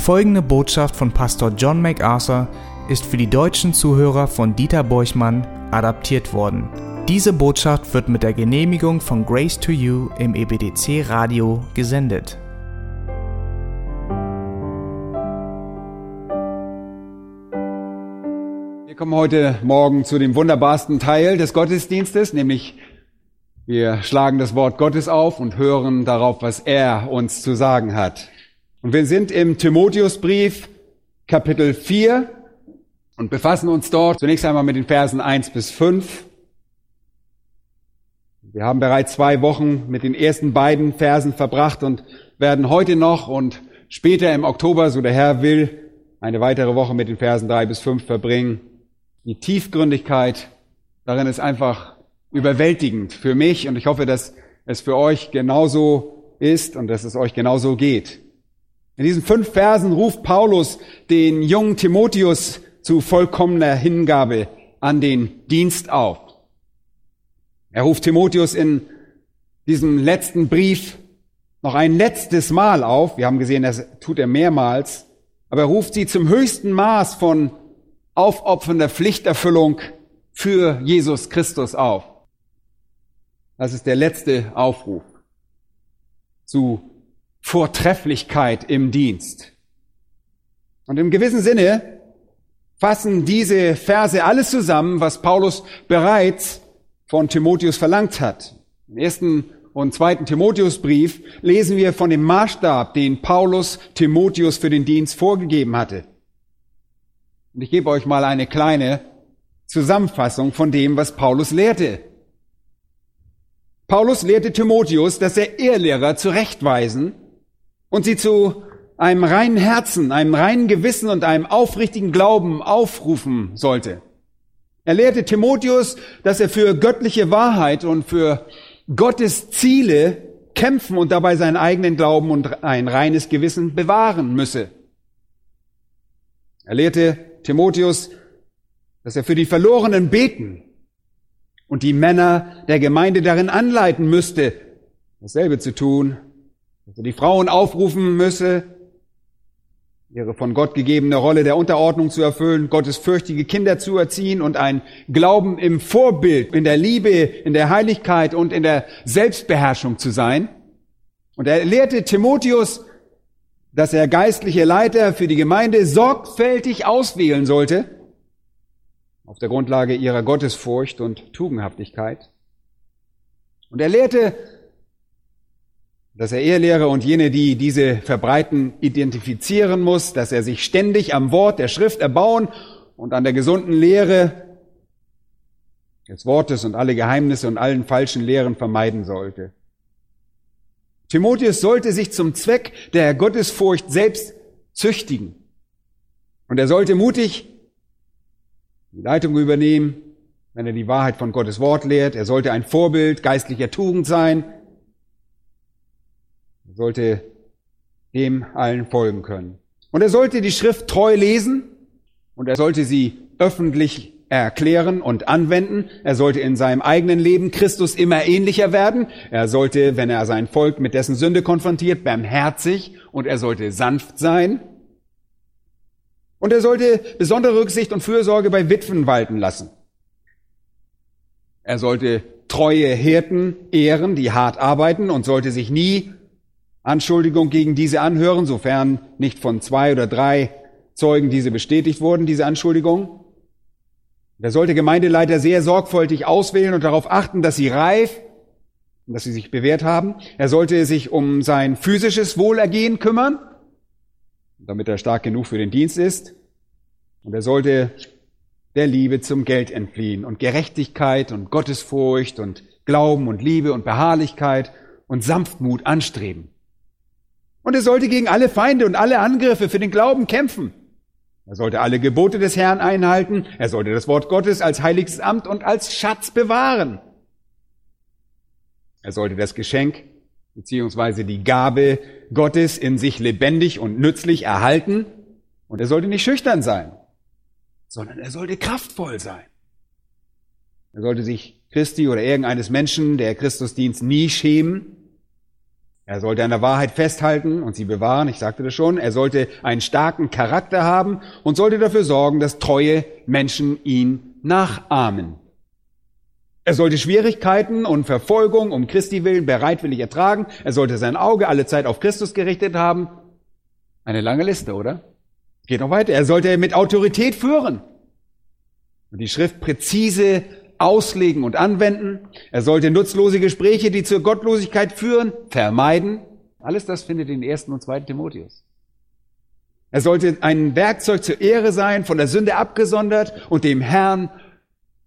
Folgende Botschaft von Pastor John MacArthur ist für die deutschen Zuhörer von Dieter Borchmann adaptiert worden. Diese Botschaft wird mit der Genehmigung von Grace to You im EBDC Radio gesendet. Wir kommen heute Morgen zu dem wunderbarsten Teil des Gottesdienstes, nämlich wir schlagen das Wort Gottes auf und hören darauf, was er uns zu sagen hat. Und wir sind im Timotheusbrief Kapitel 4 und befassen uns dort zunächst einmal mit den Versen 1 bis 5. Wir haben bereits zwei Wochen mit den ersten beiden Versen verbracht und werden heute noch und später im Oktober, so der Herr will, eine weitere Woche mit den Versen 3 bis 5 verbringen. Die Tiefgründigkeit darin ist einfach überwältigend für mich und ich hoffe, dass es für euch genauso ist und dass es euch genauso geht. In diesen fünf Versen ruft Paulus den jungen Timotheus zu vollkommener Hingabe an den Dienst auf. Er ruft Timotheus in diesem letzten Brief noch ein letztes Mal auf. Wir haben gesehen, das tut er mehrmals. Aber er ruft sie zum höchsten Maß von aufopfernder Pflichterfüllung für Jesus Christus auf. Das ist der letzte Aufruf zu Vortrefflichkeit im Dienst. Und im gewissen Sinne fassen diese Verse alles zusammen, was Paulus bereits von Timotheus verlangt hat. Im ersten und zweiten Timotheusbrief lesen wir von dem Maßstab, den Paulus Timotheus für den Dienst vorgegeben hatte. Und ich gebe euch mal eine kleine Zusammenfassung von dem, was Paulus lehrte. Paulus lehrte Timotheus, dass er Ehrlehrer zurechtweisen und sie zu einem reinen Herzen, einem reinen Gewissen und einem aufrichtigen Glauben aufrufen sollte. Er lehrte Timotheus, dass er für göttliche Wahrheit und für Gottes Ziele kämpfen und dabei seinen eigenen Glauben und ein reines Gewissen bewahren müsse. Er lehrte Timotheus, dass er für die Verlorenen beten und die Männer der Gemeinde darin anleiten müsste, dasselbe zu tun, dass er die Frauen aufrufen müsse, ihre von Gott gegebene Rolle der Unterordnung zu erfüllen, Gottes fürchtige Kinder zu erziehen und ein Glauben im Vorbild, in der Liebe, in der Heiligkeit und in der Selbstbeherrschung zu sein. Und er lehrte Timotheus, dass er geistliche Leiter für die Gemeinde sorgfältig auswählen sollte, auf der Grundlage ihrer Gottesfurcht und Tugendhaftigkeit. Und er lehrte, dass er Ehelehrer und jene, die diese verbreiten, identifizieren muss, dass er sich ständig am Wort der Schrift erbauen und an der gesunden Lehre des Wortes und alle Geheimnisse und allen falschen Lehren vermeiden sollte. Timotheus sollte sich zum Zweck der Gottesfurcht selbst züchtigen. Und er sollte mutig die Leitung übernehmen, wenn er die Wahrheit von Gottes Wort lehrt. Er sollte ein Vorbild geistlicher Tugend sein. Sollte dem allen folgen können. Und er sollte die Schrift treu lesen und er sollte sie öffentlich erklären und anwenden. Er sollte in seinem eigenen Leben Christus immer ähnlicher werden. Er sollte, wenn er sein Volk mit dessen Sünde konfrontiert, barmherzig und er sollte sanft sein. Und er sollte besondere Rücksicht und Fürsorge bei Witwen walten lassen. Er sollte treue Hirten ehren, die hart arbeiten und sollte sich nie Anschuldigung gegen diese anhören, sofern nicht von zwei oder drei Zeugen diese bestätigt wurden, diese Anschuldigung. Er sollte Gemeindeleiter sehr sorgfältig auswählen und darauf achten, dass sie reif und dass sie sich bewährt haben. Er sollte sich um sein physisches Wohlergehen kümmern, damit er stark genug für den Dienst ist. Und er sollte der Liebe zum Geld entfliehen und Gerechtigkeit und Gottesfurcht und Glauben und Liebe und Beharrlichkeit und Sanftmut anstreben. Und er sollte gegen alle Feinde und alle Angriffe für den Glauben kämpfen. Er sollte alle Gebote des Herrn einhalten. Er sollte das Wort Gottes als heiliges Amt und als Schatz bewahren. Er sollte das Geschenk beziehungsweise die Gabe Gottes in sich lebendig und nützlich erhalten. Und er sollte nicht schüchtern sein, sondern er sollte kraftvoll sein. Er sollte sich Christi oder irgendeines Menschen, der Christusdienst nie schämen. Er sollte an der Wahrheit festhalten und sie bewahren, ich sagte das schon. Er sollte einen starken Charakter haben und sollte dafür sorgen, dass treue Menschen ihn nachahmen. Er sollte Schwierigkeiten und Verfolgung um Christi willen bereitwillig ertragen. Er sollte sein Auge alle Zeit auf Christus gerichtet haben. Eine lange Liste, oder? Geht noch weiter. Er sollte mit Autorität führen und die Schrift präzise auslegen und anwenden. Er sollte nutzlose Gespräche, die zur Gottlosigkeit führen, vermeiden. Alles das findet in 1. und 2. Timotheus. Er sollte ein Werkzeug zur Ehre sein, von der Sünde abgesondert und dem Herrn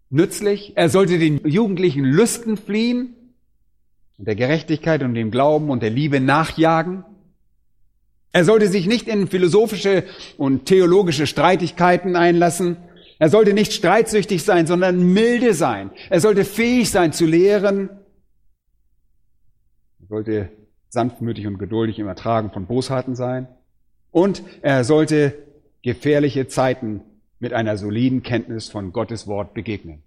nützlich. Er sollte den jugendlichen Lüsten fliehen und der Gerechtigkeit und dem Glauben und der Liebe nachjagen. Er sollte sich nicht in philosophische und theologische Streitigkeiten einlassen, er sollte nicht streitsüchtig sein, sondern milde sein. Er sollte fähig sein zu lehren. Er sollte sanftmütig und geduldig im Ertragen von Bosheiten sein. Und er sollte gefährliche Zeiten mit einer soliden Kenntnis von Gottes Wort begegnen.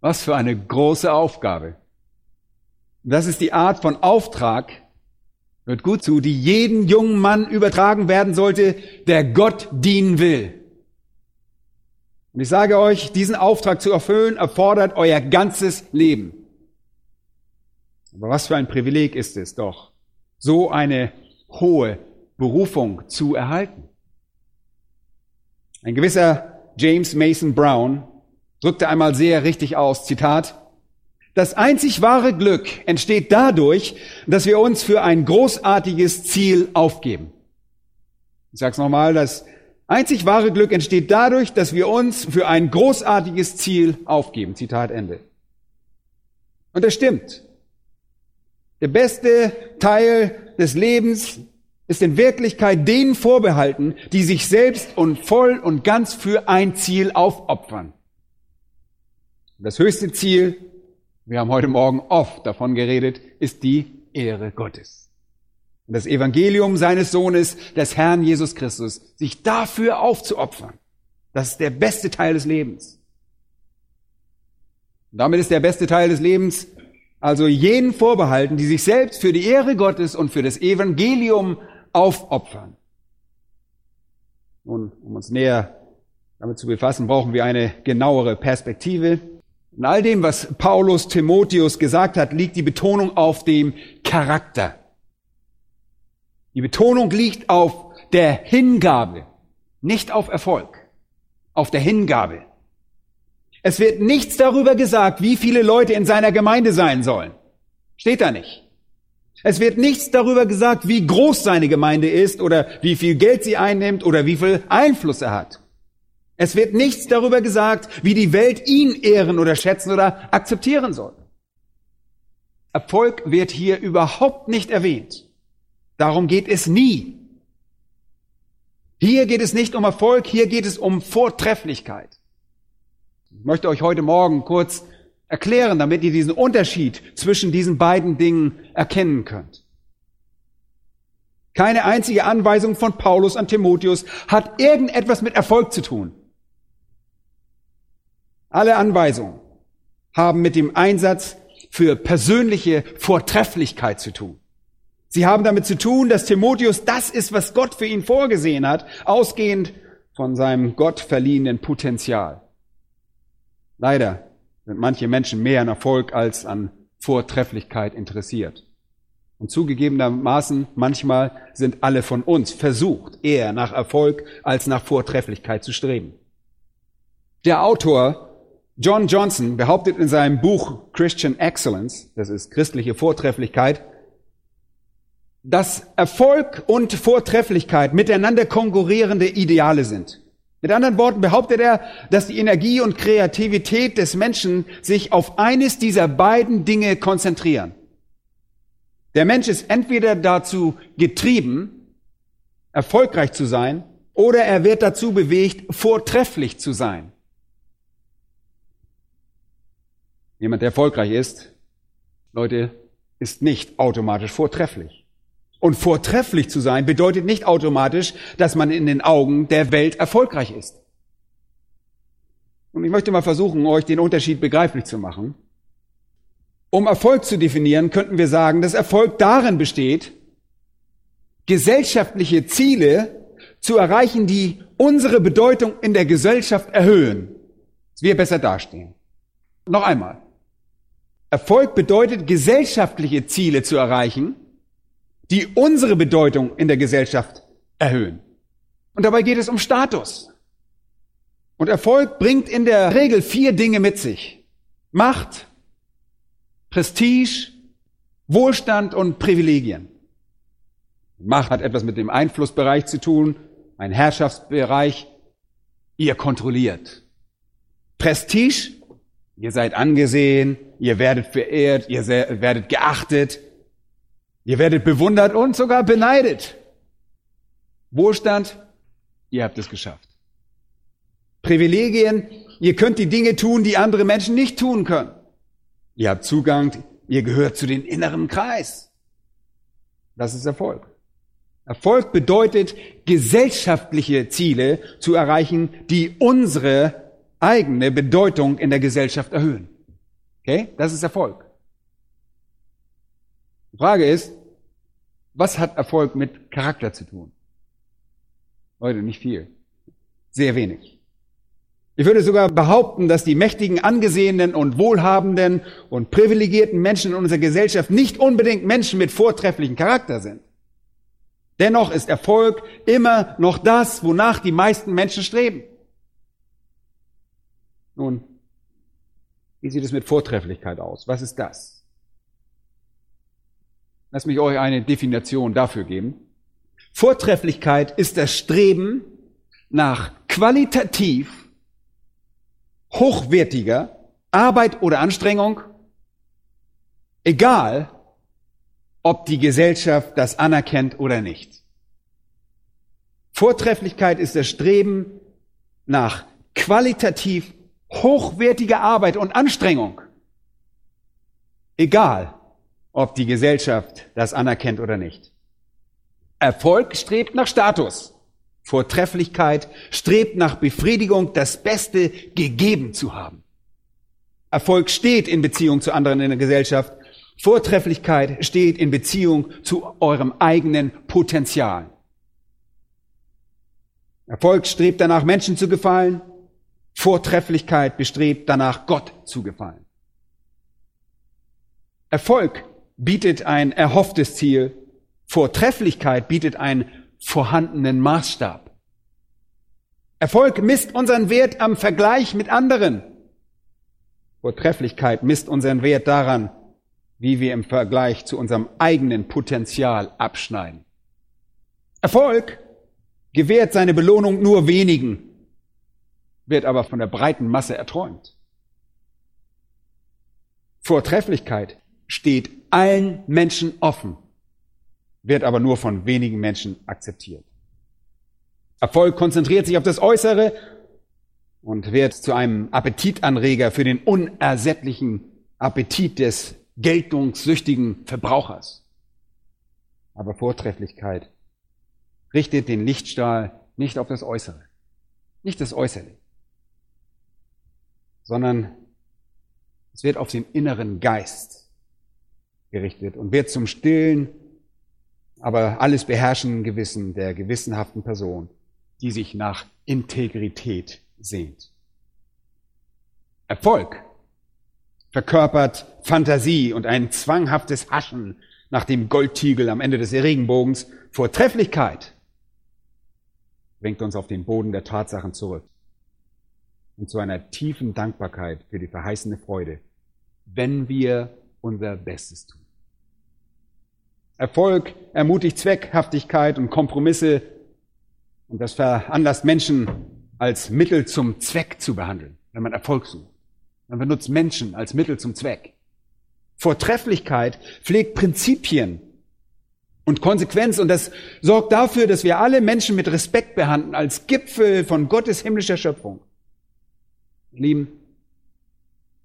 Was für eine große Aufgabe. Das ist die Art von Auftrag, hört gut zu, die jeden jungen Mann übertragen werden sollte, der Gott dienen will. Und ich sage euch, diesen Auftrag zu erfüllen, erfordert euer ganzes Leben. Aber was für ein Privileg ist es doch, so eine hohe Berufung zu erhalten. Ein gewisser James Mason Brown drückte einmal sehr richtig aus, Zitat, das einzig wahre Glück entsteht dadurch, dass wir uns für ein großartiges Ziel aufgeben. Ich sage es nochmal, das Einzig wahre Glück entsteht dadurch, dass wir uns für ein großartiges Ziel aufgeben. Zitat Ende. Und das stimmt. Der beste Teil des Lebens ist in Wirklichkeit denen vorbehalten, die sich selbst und voll und ganz für ein Ziel aufopfern. Das höchste Ziel, wir haben heute Morgen oft davon geredet, ist die Ehre Gottes und das Evangelium seines Sohnes, des Herrn Jesus Christus, sich dafür aufzuopfern. Das ist der beste Teil des Lebens. Und damit ist der beste Teil des Lebens also jenen vorbehalten, die sich selbst für die Ehre Gottes und für das Evangelium aufopfern. Nun, um uns näher damit zu befassen, brauchen wir eine genauere Perspektive. In all dem, was Paulus Timotheus gesagt hat, liegt die Betonung auf dem Charakter. Die Betonung liegt auf der Hingabe, nicht auf Erfolg, auf der Hingabe. Es wird nichts darüber gesagt, wie viele Leute in seiner Gemeinde sein sollen. Steht da nicht. Es wird nichts darüber gesagt, wie groß seine Gemeinde ist oder wie viel Geld sie einnimmt oder wie viel Einfluss er hat. Es wird nichts darüber gesagt, wie die Welt ihn ehren oder schätzen oder akzeptieren soll. Erfolg wird hier überhaupt nicht erwähnt. Darum geht es nie. Hier geht es nicht um Erfolg, hier geht es um Vortrefflichkeit. Ich möchte euch heute Morgen kurz erklären, damit ihr diesen Unterschied zwischen diesen beiden Dingen erkennen könnt. Keine einzige Anweisung von Paulus an Timotheus hat irgendetwas mit Erfolg zu tun. Alle Anweisungen haben mit dem Einsatz für persönliche Vortrefflichkeit zu tun. Sie haben damit zu tun, dass Timotheus das ist, was Gott für ihn vorgesehen hat, ausgehend von seinem Gott verliehenen Potenzial. Leider sind manche Menschen mehr an Erfolg als an Vortrefflichkeit interessiert. Und zugegebenermaßen, manchmal sind alle von uns versucht, eher nach Erfolg als nach Vortrefflichkeit zu streben. Der Autor John Johnson behauptet in seinem Buch Christian Excellence, das ist christliche Vortrefflichkeit, dass Erfolg und Vortrefflichkeit miteinander konkurrierende Ideale sind. Mit anderen Worten behauptet er, dass die Energie und Kreativität des Menschen sich auf eines dieser beiden Dinge konzentrieren. Der Mensch ist entweder dazu getrieben, erfolgreich zu sein, oder er wird dazu bewegt, vortrefflich zu sein. Jemand, der erfolgreich ist, Leute, ist nicht automatisch vortrefflich. Und vortrefflich zu sein bedeutet nicht automatisch, dass man in den Augen der Welt erfolgreich ist. Und ich möchte mal versuchen, euch den Unterschied begreiflich zu machen. Um Erfolg zu definieren, könnten wir sagen, dass Erfolg darin besteht, gesellschaftliche Ziele zu erreichen, die unsere Bedeutung in der Gesellschaft erhöhen, dass wir besser dastehen. Noch einmal. Erfolg bedeutet, gesellschaftliche Ziele zu erreichen, die unsere Bedeutung in der Gesellschaft erhöhen. Und dabei geht es um Status. Und Erfolg bringt in der Regel vier Dinge mit sich. Macht, Prestige, Wohlstand und Privilegien. Macht hat etwas mit dem Einflussbereich zu tun, ein Herrschaftsbereich. Ihr kontrolliert. Prestige, ihr seid angesehen, ihr werdet verehrt, ihr werdet geachtet, ihr werdet bewundert und sogar beneidet. Wohlstand, ihr habt es geschafft. Privilegien, ihr könnt die Dinge tun, die andere Menschen nicht tun können. Ihr habt Zugang, ihr gehört zu den inneren Kreis. Das ist Erfolg. Erfolg bedeutet, gesellschaftliche Ziele zu erreichen, die unsere eigene Bedeutung in der Gesellschaft erhöhen. Okay? Das ist Erfolg. Die Frage ist, was hat Erfolg mit Charakter zu tun? Leute, nicht viel. Sehr wenig. Ich würde sogar behaupten, dass die mächtigen, angesehenen und wohlhabenden und privilegierten Menschen in unserer Gesellschaft nicht unbedingt Menschen mit vortrefflichen Charakter sind. Dennoch ist Erfolg immer noch das, wonach die meisten Menschen streben. Nun, wie sieht es mit Vortrefflichkeit aus? Was ist das? Lass mich euch eine Definition dafür geben. Vortrefflichkeit ist das Streben nach qualitativ hochwertiger Arbeit oder Anstrengung, egal ob die Gesellschaft das anerkennt oder nicht. Vortrefflichkeit ist das Streben nach qualitativ hochwertiger Arbeit und Anstrengung. Egal, ob die Gesellschaft das anerkennt oder nicht. Erfolg strebt nach Status. Vortrefflichkeit strebt nach Befriedigung, das Beste gegeben zu haben. Erfolg steht in Beziehung zu anderen in der Gesellschaft. Vortrefflichkeit steht in Beziehung zu eurem eigenen Potenzial. Erfolg strebt danach, Menschen zu gefallen. Vortrefflichkeit bestrebt danach, Gott zu gefallen. Erfolg bietet ein erhofftes Ziel. Vortrefflichkeit bietet einen vorhandenen Maßstab. Erfolg misst unseren Wert am Vergleich mit anderen. Vortrefflichkeit misst unseren Wert daran, wie wir im Vergleich zu unserem eigenen Potenzial abschneiden. Erfolg gewährt seine Belohnung nur wenigen wird aber von der breiten Masse erträumt. Vortrefflichkeit steht allen Menschen offen, wird aber nur von wenigen Menschen akzeptiert. Erfolg konzentriert sich auf das Äußere und wird zu einem Appetitanreger für den unersättlichen Appetit des geltungssüchtigen Verbrauchers. Aber Vortrefflichkeit richtet den Lichtstrahl nicht auf das Äußere, nicht das Äußere, sondern es wird auf den inneren Geist gerichtet und wird zum stillen, aber alles beherrschenden Gewissen der gewissenhaften Person, die sich nach Integrität sehnt. Erfolg verkörpert Fantasie und ein zwanghaftes Haschen nach dem Goldtiegel am Ende des Regenbogens. Vortrefflichkeit bringt uns auf den Boden der Tatsachen zurück und zu einer tiefen Dankbarkeit für die verheißene Freude, wenn wir unser Bestes tun. Erfolg ermutigt Zweckhaftigkeit und Kompromisse und das veranlasst Menschen als Mittel zum Zweck zu behandeln, wenn man Erfolg sucht. Man benutzt Menschen als Mittel zum Zweck. Vortrefflichkeit pflegt Prinzipien und Konsequenz und das sorgt dafür, dass wir alle Menschen mit Respekt behandeln als Gipfel von Gottes himmlischer Schöpfung. Lieben,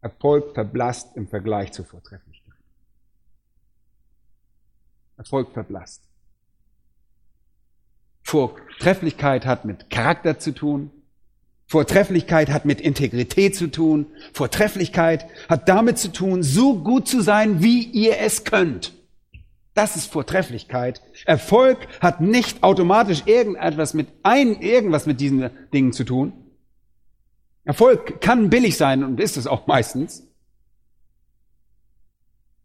Erfolg verblasst im Vergleich zur Vortrefflichkeit. Erfolg verblasst. Vortrefflichkeit hat mit Charakter zu tun. Vortrefflichkeit hat mit Integrität zu tun. Vortrefflichkeit hat damit zu tun, so gut zu sein, wie ihr es könnt. Das ist Vortrefflichkeit. Erfolg hat nicht automatisch irgendetwas mit ein, irgendwas mit diesen Dingen zu tun. Erfolg kann billig sein und ist es auch meistens.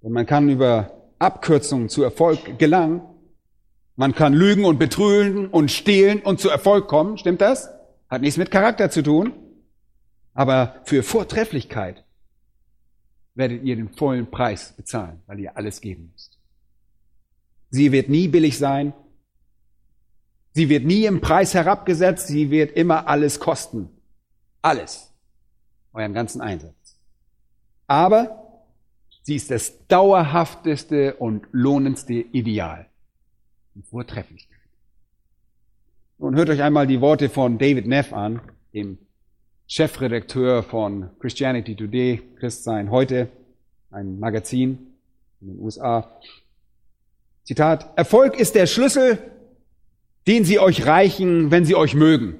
Und man kann über Abkürzungen zu Erfolg gelangen. Man kann lügen und betrügen und stehlen und zu Erfolg kommen. Stimmt das? Hat nichts mit Charakter zu tun. Aber für Vortrefflichkeit werdet ihr den vollen Preis bezahlen, weil ihr alles geben müsst. Sie wird nie billig sein. Sie wird nie im Preis herabgesetzt. Sie wird immer alles kosten. Alles. Euren ganzen Einsatz. Aber sie ist das dauerhafteste und lohnendste Ideal. Die Vortrefflichkeit. Und hört euch einmal die Worte von David Neff an, dem Chefredakteur von Christianity Today, Christsein heute, ein Magazin in den USA. Zitat, Erfolg ist der Schlüssel, den sie euch reichen, wenn sie euch mögen.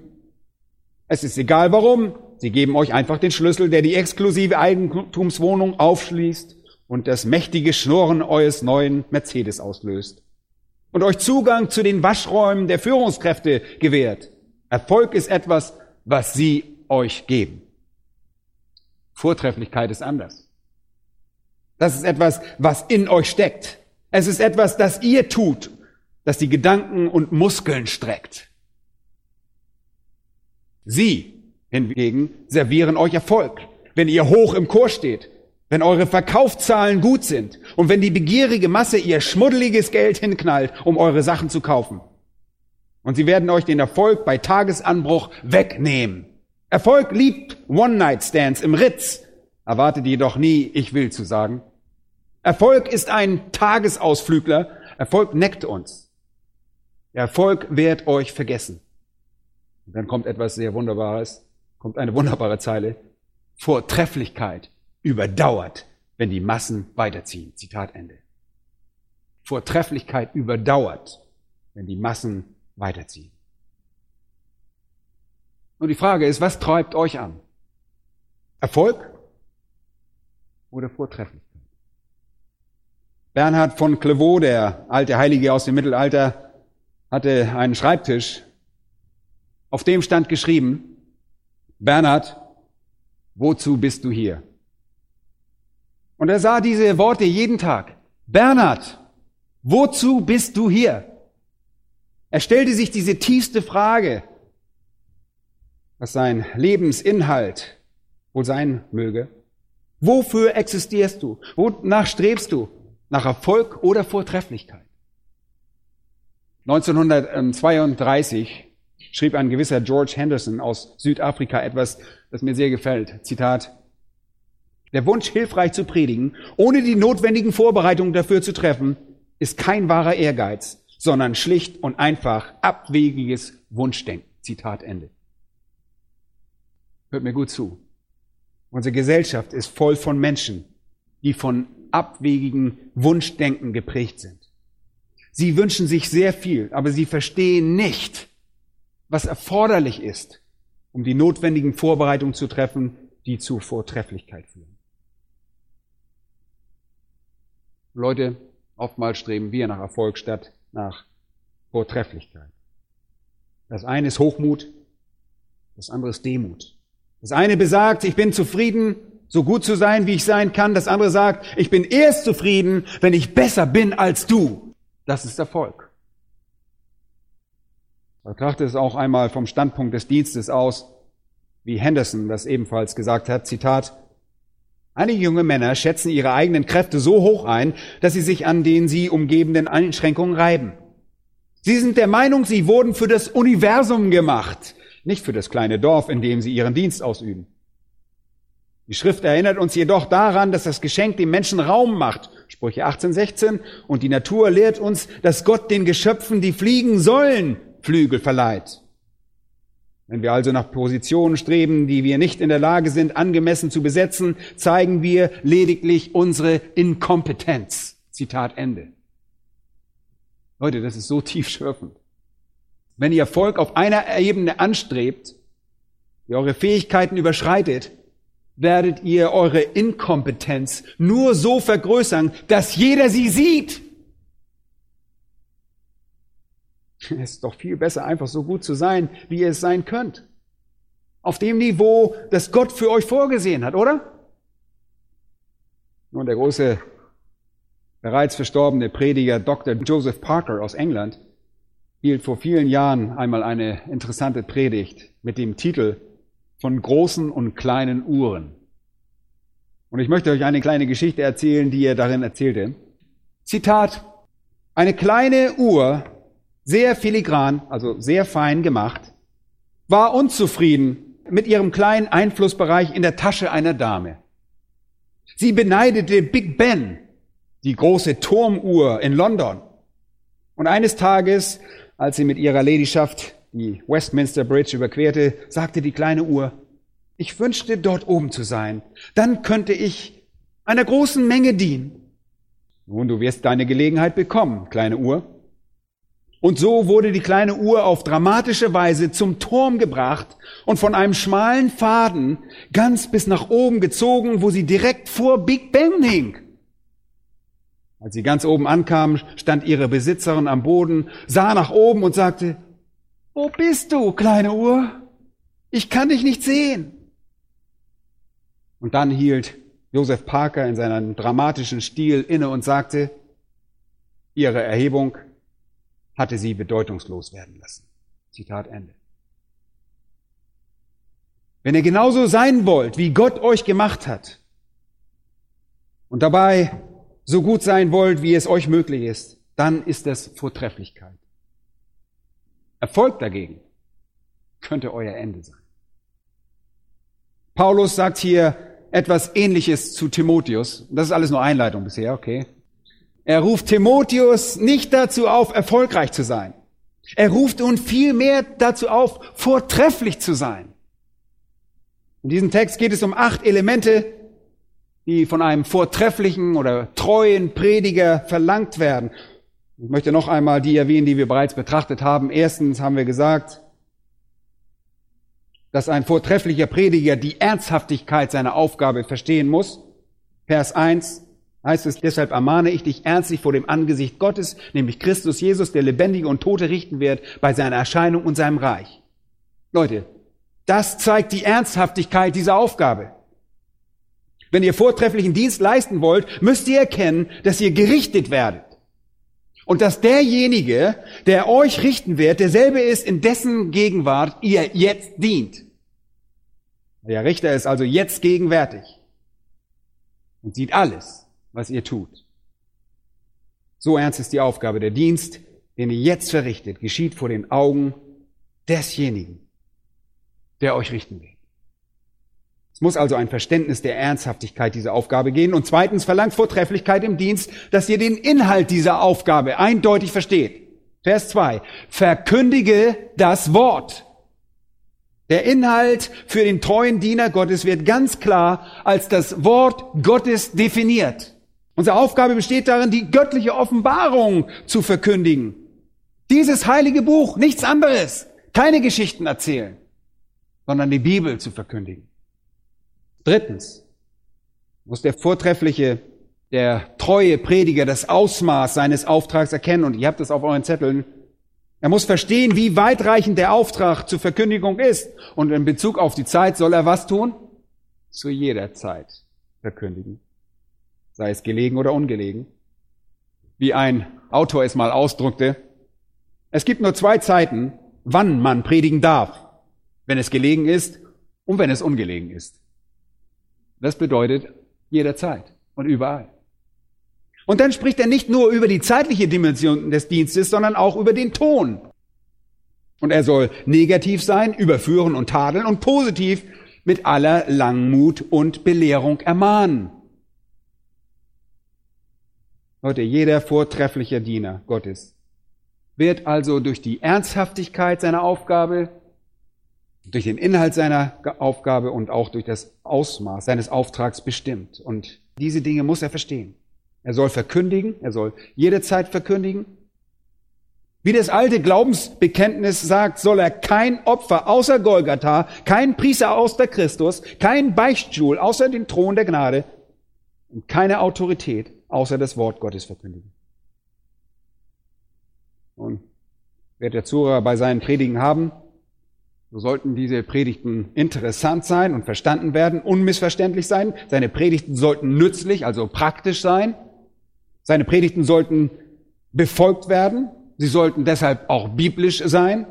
Es ist egal warum, sie geben euch einfach den Schlüssel, der die exklusive Eigentumswohnung aufschließt und das mächtige Schnurren eures neuen Mercedes auslöst und euch Zugang zu den Waschräumen der Führungskräfte gewährt. Erfolg ist etwas, was sie euch geben. Vortrefflichkeit ist anders. Das ist etwas, was in euch steckt. Es ist etwas, das ihr tut, das die Gedanken und Muskeln streckt. Sie hingegen servieren euch Erfolg, wenn ihr hoch im Chor steht, wenn eure Verkaufszahlen gut sind und wenn die begierige Masse ihr schmuddeliges Geld hinknallt, um eure Sachen zu kaufen. Und sie werden euch den Erfolg bei Tagesanbruch wegnehmen. Erfolg liebt One-Night-Stands im Ritz, erwartet jedoch nie, ich will zu sagen. Erfolg ist ein Tagesausflügler. Erfolg neckt uns. Der Erfolg wird euch vergessen. Und dann kommt etwas sehr Wunderbares, kommt eine wunderbare Zeile. Vortrefflichkeit überdauert, wenn die Massen weiterziehen. Zitat Ende. Vortrefflichkeit überdauert, wenn die Massen weiterziehen. Und die Frage ist, was treibt euch an? Erfolg oder Vortrefflichkeit? Bernhard von Clairvaux, der alte Heilige aus dem Mittelalter, hatte einen Schreibtisch. Auf dem stand geschrieben, Bernhard, wozu bist du hier? Und er sah diese Worte jeden Tag. Bernhard, wozu bist du hier? Er stellte sich diese tiefste Frage, was sein Lebensinhalt wohl sein möge. Wofür existierst du? Wonach strebst du? Nach Erfolg oder Vortrefflichkeit? 1932 schrieb ein gewisser George Henderson aus Südafrika etwas, das mir sehr gefällt. Zitat. Der Wunsch, hilfreich zu predigen, ohne die notwendigen Vorbereitungen dafür zu treffen, ist kein wahrer Ehrgeiz, sondern schlicht und einfach abwegiges Wunschdenken. Zitat Ende. Hört mir gut zu. Unsere Gesellschaft ist voll von Menschen, die von abwegigen Wunschdenken geprägt sind. Sie wünschen sich sehr viel, aber sie verstehen nicht, was erforderlich ist, um die notwendigen Vorbereitungen zu treffen, die zu Vortrefflichkeit führen. Leute, oftmals streben wir nach Erfolg statt nach Vortrefflichkeit. Das eine ist Hochmut, das andere ist Demut. Das eine besagt, ich bin zufrieden, so gut zu sein, wie ich sein kann. Das andere sagt, ich bin erst zufrieden, wenn ich besser bin als du. Das ist Erfolg. Betrachte es auch einmal vom Standpunkt des Dienstes aus, wie Henderson das ebenfalls gesagt hat. Zitat, Einige junge Männer schätzen ihre eigenen Kräfte so hoch ein, dass sie sich an den sie umgebenden Einschränkungen reiben. Sie sind der Meinung, sie wurden für das Universum gemacht, nicht für das kleine Dorf, in dem sie ihren Dienst ausüben. Die Schrift erinnert uns jedoch daran, dass das Geschenk dem Menschen Raum macht. Sprüche 18, 16. Und die Natur lehrt uns, dass Gott den Geschöpfen, die fliegen sollen, Flügel verleiht. Wenn wir also nach Positionen streben, die wir nicht in der Lage sind, angemessen zu besetzen, zeigen wir lediglich unsere Inkompetenz. Zitat Ende. Leute, das ist so tiefschürfend. Wenn ihr Erfolg auf einer Ebene anstrebt, die eure Fähigkeiten überschreitet, werdet ihr eure Inkompetenz nur so vergrößern, dass jeder sie sieht. Es ist doch viel besser, einfach so gut zu sein, wie ihr es sein könnt. Auf dem Niveau, das Gott für euch vorgesehen hat, oder? Nun, der große, bereits verstorbene Prediger Dr. Joseph Parker aus England hielt vor vielen Jahren einmal eine interessante Predigt mit dem Titel von großen und kleinen Uhren. Und ich möchte euch eine kleine Geschichte erzählen, die er darin erzählte. Zitat, eine kleine Uhr, sehr filigran, also sehr fein gemacht, war unzufrieden mit ihrem kleinen Einflussbereich in der Tasche einer Dame. Sie beneidete Big Ben, die große Turmuhr in London. Und eines Tages, als sie mit ihrer Ladyschaft die Westminster Bridge überquerte, sagte die kleine Uhr, ich wünschte, dort oben zu sein. Dann könnte ich einer großen Menge dienen. Nun, du wirst deine Gelegenheit bekommen, kleine Uhr. Und so wurde die kleine Uhr auf dramatische Weise zum Turm gebracht und von einem schmalen Faden ganz bis nach oben gezogen, wo sie direkt vor Big Ben hing. Als sie ganz oben ankam, stand ihre Besitzerin am Boden, sah nach oben und sagte, wo bist du, kleine Uhr? Ich kann dich nicht sehen. Und dann hielt Joseph Parker in seinem dramatischen Stil inne und sagte, ihre Erhebung hatte sie bedeutungslos werden lassen. Zitat Ende. Wenn ihr genauso sein wollt, wie Gott euch gemacht hat, und dabei so gut sein wollt, wie es euch möglich ist, dann ist das Vortrefflichkeit. Erfolg dagegen könnte euer Ende sein. Paulus sagt hier etwas Ähnliches zu Timotheus. Das ist alles nur Einleitung bisher, okay? Er ruft Timotheus nicht dazu auf, erfolgreich zu sein. Er ruft uns vielmehr dazu auf, vortrefflich zu sein. In diesem Text geht es um acht Elemente, die von einem vortrefflichen oder treuen Prediger verlangt werden. Ich möchte noch einmal die erwähnen, die wir bereits betrachtet haben. Erstens haben wir gesagt, dass ein vortrefflicher Prediger die Ernsthaftigkeit seiner Aufgabe verstehen muss. Vers 1 heißt es, deshalb ermahne ich dich ernstlich vor dem Angesicht Gottes, nämlich Christus Jesus, der Lebendige und Tote richten wird, bei seiner Erscheinung und seinem Reich. Leute, das zeigt die Ernsthaftigkeit dieser Aufgabe. Wenn ihr vortrefflichen Dienst leisten wollt, müsst ihr erkennen, dass ihr gerichtet werdet. Und dass derjenige, der euch richten wird, derselbe ist, in dessen Gegenwart ihr jetzt dient. Der Richter ist also jetzt gegenwärtig und sieht alles, was ihr tut. So ernst ist die Aufgabe. Der Dienst, den ihr jetzt verrichtet, geschieht vor den Augen desjenigen, der euch richten will. Es muss also ein Verständnis der Ernsthaftigkeit dieser Aufgabe gehen. Und zweitens verlangt Vortrefflichkeit im Dienst, dass ihr den Inhalt dieser Aufgabe eindeutig versteht. Vers 2. Verkündige das Wort. Der Inhalt für den treuen Diener Gottes wird ganz klar als das Wort Gottes definiert. Unsere Aufgabe besteht darin, die göttliche Offenbarung zu verkündigen. Dieses heilige Buch, nichts anderes. Keine Geschichten erzählen, sondern die Bibel zu verkündigen. Drittens muss der vortreffliche, der treue Prediger das Ausmaß seines Auftrags erkennen. Und ihr habt das auf euren Zetteln. Er muss verstehen, wie weitreichend der Auftrag zur Verkündigung ist. Und in Bezug auf die Zeit soll er was tun? Zu jeder Zeit verkündigen. Sei es gelegen oder ungelegen. Wie ein Autor es mal ausdrückte. Es gibt nur zwei Zeiten, wann man predigen darf. Wenn es gelegen ist und wenn es ungelegen ist. Das bedeutet jederzeit und überall. Und dann spricht er nicht nur über die zeitliche Dimension des Dienstes, sondern auch über den Ton. Und er soll negativ sein, überführen und tadeln und positiv mit aller Langmut und Belehrung ermahnen. Leute, jeder vortreffliche Diener Gottes wird also durch die Ernsthaftigkeit seiner Aufgabe, durch den Inhalt seiner Aufgabe und auch durch das Ausmaß seines Auftrags bestimmt. Und diese Dinge muss er verstehen. Er soll verkündigen, er soll jederzeit verkündigen. Wie das alte Glaubensbekenntnis sagt, soll er kein Opfer außer Golgatha, kein Priester außer Christus, kein Beichtstuhl außer den Thron der Gnade und keine Autorität außer das Wort Gottes verkündigen. Und wird der Zuhörer bei seinen Predigen haben, so sollten diese Predigten interessant sein und verstanden werden, unmissverständlich sein. Seine Predigten sollten nützlich, also praktisch sein. Seine Predigten sollten befolgt werden. Sie sollten deshalb auch biblisch sein.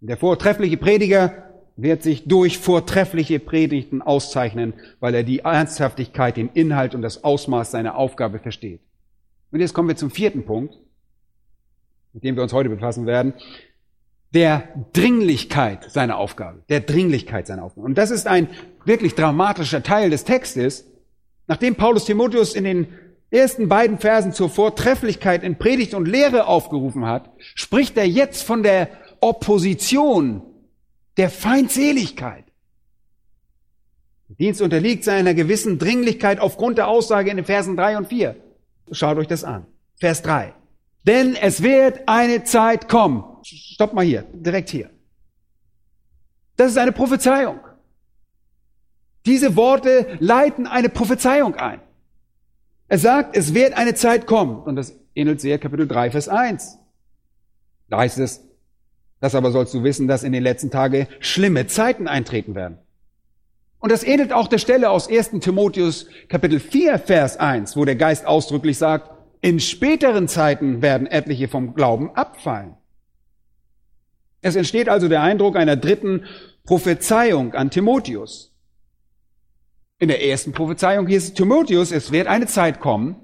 Der vortreffliche Prediger wird sich durch vortreffliche Predigten auszeichnen, weil er die Ernsthaftigkeit, den Inhalt und das Ausmaß seiner Aufgabe versteht. Und jetzt kommen wir zum vierten Punkt, mit dem wir uns heute befassen werden, der Dringlichkeit seiner Aufgabe, der Dringlichkeit seiner Aufgabe. Und das ist ein wirklich dramatischer Teil des Textes, nachdem Paulus Timotheus in den ersten beiden Versen zur Vortrefflichkeit in Predigt und Lehre aufgerufen hat, spricht er jetzt von der Opposition, der Feindseligkeit. Der Dienst unterliegt seiner gewissen Dringlichkeit aufgrund der Aussage in den Versen drei und vier. Schaut euch das an. Vers drei. Denn es wird eine Zeit kommen. Stopp mal hier, direkt hier. Das ist eine Prophezeiung. Diese Worte leiten eine Prophezeiung ein. Er sagt, es wird eine Zeit kommen. Und das ähnelt sehr Kapitel 3, Vers 1. Da heißt es, das aber sollst du wissen, dass in den letzten Tagen schlimme Zeiten eintreten werden. Und das ähnelt auch der Stelle aus 1. Timotheus Kapitel 4, Vers 1, wo der Geist ausdrücklich sagt, in späteren Zeiten werden etliche vom Glauben abfallen. Es entsteht also der Eindruck einer dritten Prophezeiung an Timotheus. In der ersten Prophezeiung hieß es Timotheus, es wird eine Zeit kommen,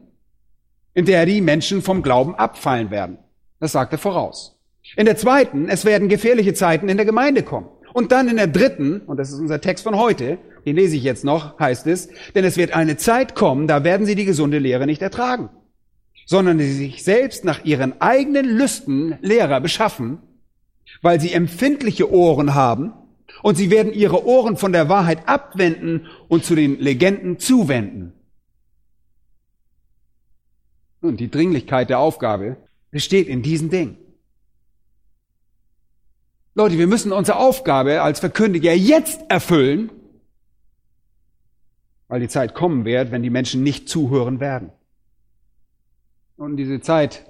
in der die Menschen vom Glauben abfallen werden. Das sagt er voraus. In der zweiten, es werden gefährliche Zeiten in der Gemeinde kommen. Und dann in der dritten, und das ist unser Text von heute, den lese ich jetzt noch, heißt es, denn es wird eine Zeit kommen, da werden sie die gesunde Lehre nicht ertragen, sondern sie sich selbst nach ihren eigenen Lüsten Lehrer beschaffen, weil sie empfindliche Ohren haben, und sie werden ihre Ohren von der Wahrheit abwenden und zu den Legenden zuwenden. Und die Dringlichkeit der Aufgabe besteht in diesen Dingen. Leute, wir müssen unsere Aufgabe als Verkündiger jetzt erfüllen, weil die Zeit kommen wird, wenn die Menschen nicht zuhören werden. Und diese Zeit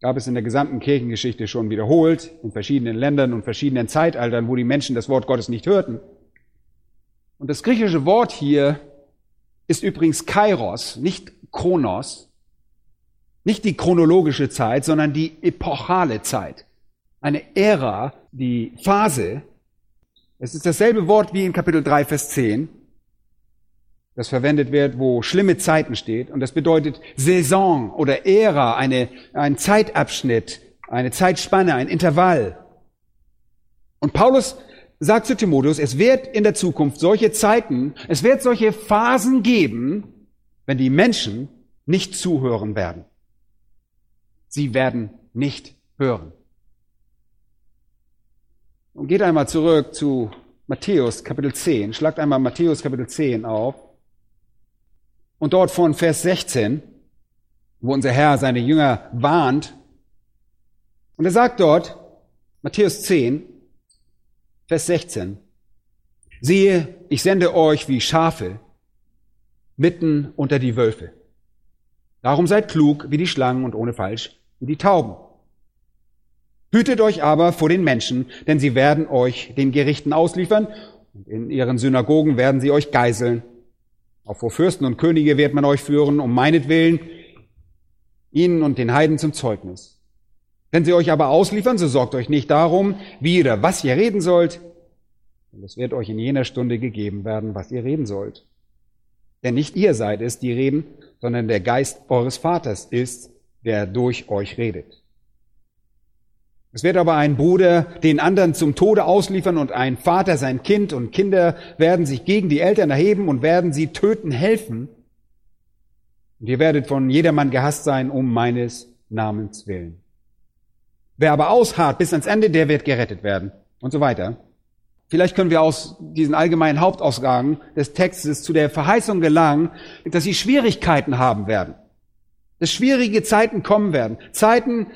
gab es in der gesamten Kirchengeschichte schon wiederholt, in verschiedenen Ländern und verschiedenen Zeitaltern, wo die Menschen das Wort Gottes nicht hörten. Und das griechische Wort hier ist übrigens Kairos, nicht Kronos, nicht die chronologische Zeit, sondern die epochale Zeit eine Ära, die Phase. Es ist dasselbe Wort wie in Kapitel 3, Vers 10, das verwendet wird, wo schlimme Zeiten steht. Und das bedeutet Saison oder Ära, eine, ein Zeitabschnitt, eine Zeitspanne, ein Intervall. Und Paulus sagt zu Timotheus, es wird in der Zukunft solche Zeiten, es wird solche Phasen geben, wenn die Menschen nicht zuhören werden. Sie werden nicht hören. Und geht einmal zurück zu Matthäus Kapitel 10. Schlagt einmal Matthäus Kapitel 10 auf. Und dort von Vers 16, wo unser Herr seine Jünger warnt. Und er sagt dort, Matthäus 10, Vers 16, siehe, ich sende euch wie Schafe mitten unter die Wölfe. Darum seid klug wie die Schlangen und ohne Falsch wie die Tauben. Hütet euch aber vor den Menschen, denn sie werden euch den Gerichten ausliefern und in ihren Synagogen werden sie euch geiseln. Auch vor Fürsten und Könige wird man euch führen, um meinetwillen, ihnen und den Heiden zum Zeugnis. Wenn sie euch aber ausliefern, so sorgt euch nicht darum, wie oder was ihr reden sollt, denn es wird euch in jener Stunde gegeben werden, was ihr reden sollt. Denn nicht ihr seid es, die reden, sondern der Geist eures Vaters ist, der durch euch redet. Es wird aber ein Bruder den anderen zum Tode ausliefern und ein Vater sein Kind und Kinder werden sich gegen die Eltern erheben und werden sie töten helfen. Und ihr werdet von jedermann gehasst sein um meines Namens willen. Wer aber ausharrt bis ans Ende, der wird gerettet werden und so weiter. Vielleicht können wir aus diesen allgemeinen Hauptausgaben des Textes zu der Verheißung gelangen, dass sie Schwierigkeiten haben werden. Dass schwierige Zeiten kommen werden. Zeiten,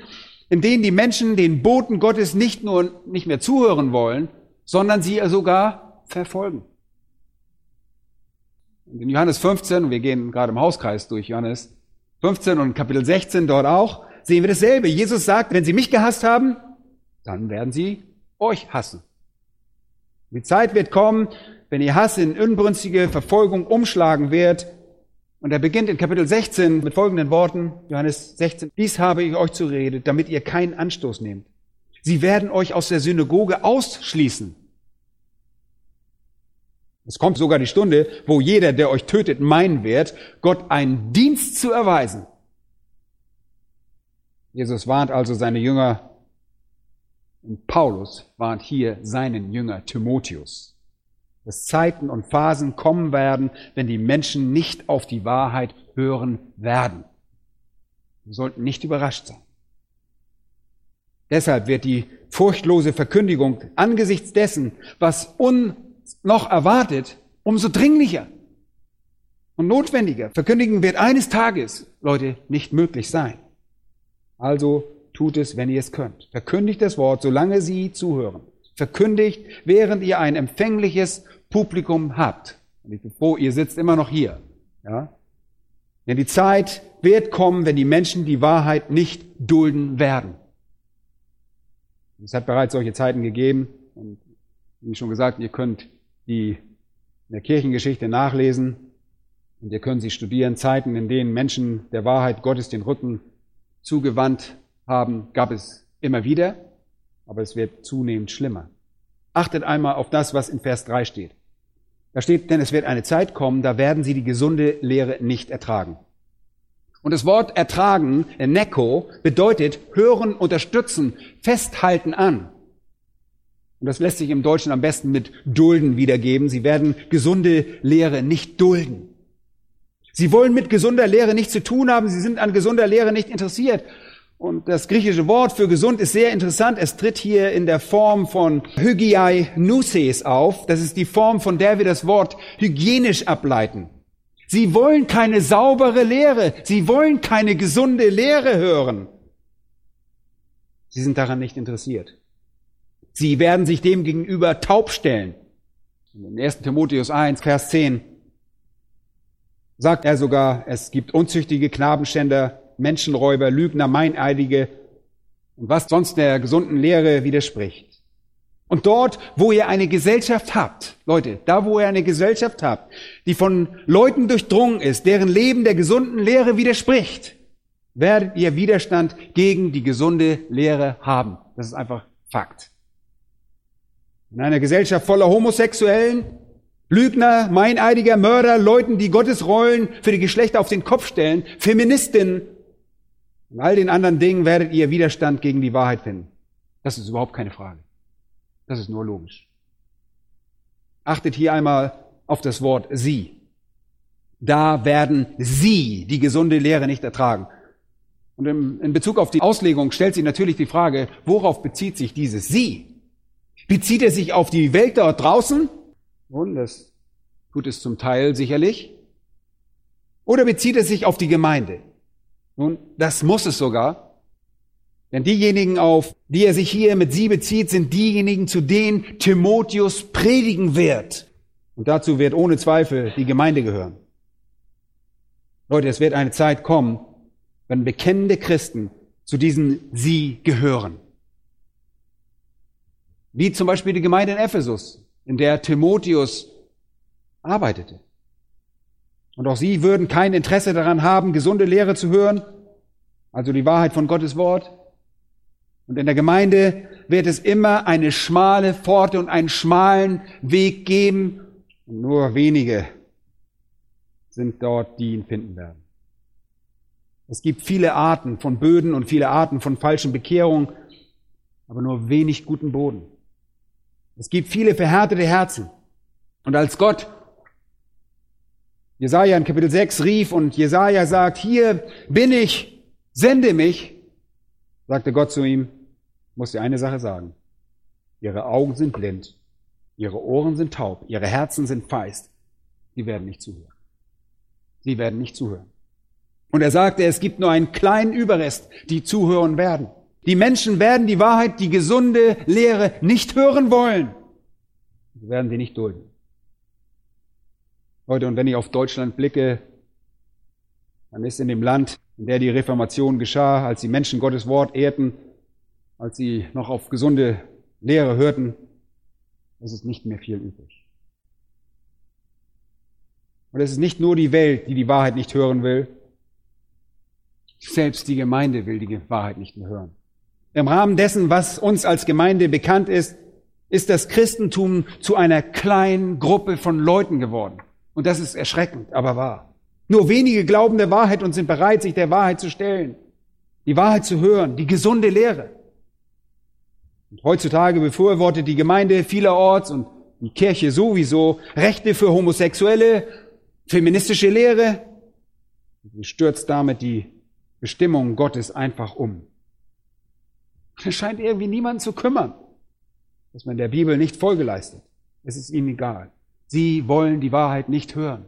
in denen die Menschen den Boten Gottes nicht nur nicht mehr zuhören wollen, sondern sie sogar verfolgen. In Johannes 15, wir gehen gerade im Hauskreis durch Johannes 15 und Kapitel 16 dort auch, sehen wir dasselbe. Jesus sagt, wenn sie mich gehasst haben, dann werden sie euch hassen. Die Zeit wird kommen, wenn ihr Hass in unbrünstige Verfolgung umschlagen wird, und er beginnt in Kapitel 16 mit folgenden Worten, Johannes 16, dies habe ich euch zu reden, damit ihr keinen Anstoß nehmt. Sie werden euch aus der Synagoge ausschließen. Es kommt sogar die Stunde, wo jeder, der euch tötet, meinen wird, Gott einen Dienst zu erweisen. Jesus warnt also seine Jünger und Paulus warnt hier seinen Jünger Timotheus dass Zeiten und Phasen kommen werden, wenn die Menschen nicht auf die Wahrheit hören werden. Wir sollten nicht überrascht sein. Deshalb wird die furchtlose Verkündigung angesichts dessen, was uns noch erwartet, umso dringlicher und notwendiger. Verkündigen wird eines Tages, Leute, nicht möglich sein. Also tut es, wenn ihr es könnt. Verkündigt das Wort, solange sie zuhören verkündigt, während ihr ein empfängliches Publikum habt. Und ich bin froh, ihr sitzt immer noch hier. Ja? Denn die Zeit wird kommen, wenn die Menschen die Wahrheit nicht dulden werden. Es hat bereits solche Zeiten gegeben. Und wie schon gesagt, ihr könnt die in der Kirchengeschichte nachlesen und ihr könnt sie studieren. Zeiten, in denen Menschen der Wahrheit Gottes den Rücken zugewandt haben, gab es immer wieder aber es wird zunehmend schlimmer. Achtet einmal auf das, was in Vers 3 steht. Da steht, denn es wird eine Zeit kommen, da werden sie die gesunde Lehre nicht ertragen. Und das Wort ertragen, neko, bedeutet hören, unterstützen, festhalten an. Und das lässt sich im Deutschen am besten mit dulden wiedergeben. Sie werden gesunde Lehre nicht dulden. Sie wollen mit gesunder Lehre nichts zu tun haben. Sie sind an gesunder Lehre nicht interessiert. Und das griechische Wort für gesund ist sehr interessant. Es tritt hier in der Form von hygiai nuses auf. Das ist die Form, von der wir das Wort hygienisch ableiten. Sie wollen keine saubere Lehre. Sie wollen keine gesunde Lehre hören. Sie sind daran nicht interessiert. Sie werden sich dem gegenüber taub stellen. In 1. Timotheus 1, Vers 10 sagt er sogar, es gibt unzüchtige Knabenschänder, Menschenräuber, Lügner, Meineidige und was sonst der gesunden Lehre widerspricht. Und dort, wo ihr eine Gesellschaft habt, Leute, da wo ihr eine Gesellschaft habt, die von Leuten durchdrungen ist, deren Leben der gesunden Lehre widerspricht, werdet ihr Widerstand gegen die gesunde Lehre haben. Das ist einfach Fakt. In einer Gesellschaft voller Homosexuellen, Lügner, Meineidiger, Mörder, Leuten, die Gottes Rollen für die Geschlechter auf den Kopf stellen, Feministinnen in all den anderen Dingen werdet ihr Widerstand gegen die Wahrheit finden. Das ist überhaupt keine Frage. Das ist nur logisch. Achtet hier einmal auf das Wort sie. Da werden sie die gesunde Lehre nicht ertragen. Und in Bezug auf die Auslegung stellt sich natürlich die Frage, worauf bezieht sich dieses sie? Bezieht es sich auf die Welt dort draußen? Nun, das tut es zum Teil sicherlich. Oder bezieht es sich auf die Gemeinde? Nun, das muss es sogar. Denn diejenigen, auf die er sich hier mit sie bezieht, sind diejenigen, zu denen Timotheus predigen wird. Und dazu wird ohne Zweifel die Gemeinde gehören. Leute, es wird eine Zeit kommen, wenn bekennende Christen zu diesen sie gehören. Wie zum Beispiel die Gemeinde in Ephesus, in der Timotheus arbeitete. Und auch sie würden kein Interesse daran haben, gesunde Lehre zu hören, also die Wahrheit von Gottes Wort. Und in der Gemeinde wird es immer eine schmale Pforte und einen schmalen Weg geben. Und nur wenige sind dort, die ihn finden werden. Es gibt viele Arten von Böden und viele Arten von falschen Bekehrungen. aber nur wenig guten Boden. Es gibt viele verhärtete Herzen. Und als Gott Jesaja in Kapitel 6 rief und Jesaja sagt, hier bin ich, sende mich, sagte Gott zu ihm, muss dir eine Sache sagen. Ihre Augen sind blind, ihre Ohren sind taub, ihre Herzen sind feist. Sie werden nicht zuhören. Sie werden nicht zuhören. Und er sagte, es gibt nur einen kleinen Überrest, die zuhören werden. Die Menschen werden die Wahrheit, die gesunde Lehre nicht hören wollen. Sie werden sie nicht dulden. Heute, und wenn ich auf Deutschland blicke, dann ist in dem Land, in der die Reformation geschah, als die Menschen Gottes Wort ehrten, als sie noch auf gesunde Lehre hörten, es ist nicht mehr viel übrig. Und es ist nicht nur die Welt, die die Wahrheit nicht hören will, selbst die Gemeinde will die Wahrheit nicht mehr hören. Im Rahmen dessen, was uns als Gemeinde bekannt ist, ist das Christentum zu einer kleinen Gruppe von Leuten geworden. Und das ist erschreckend, aber wahr. Nur wenige glauben der Wahrheit und sind bereit, sich der Wahrheit zu stellen, die Wahrheit zu hören, die gesunde Lehre. Und heutzutage befürwortet die Gemeinde vielerorts und die Kirche sowieso Rechte für Homosexuelle, feministische Lehre. Sie stürzt damit die Bestimmung Gottes einfach um. Es scheint irgendwie niemand zu kümmern, dass man der Bibel nicht Folge leistet. Es ist ihnen egal. Sie wollen die Wahrheit nicht hören.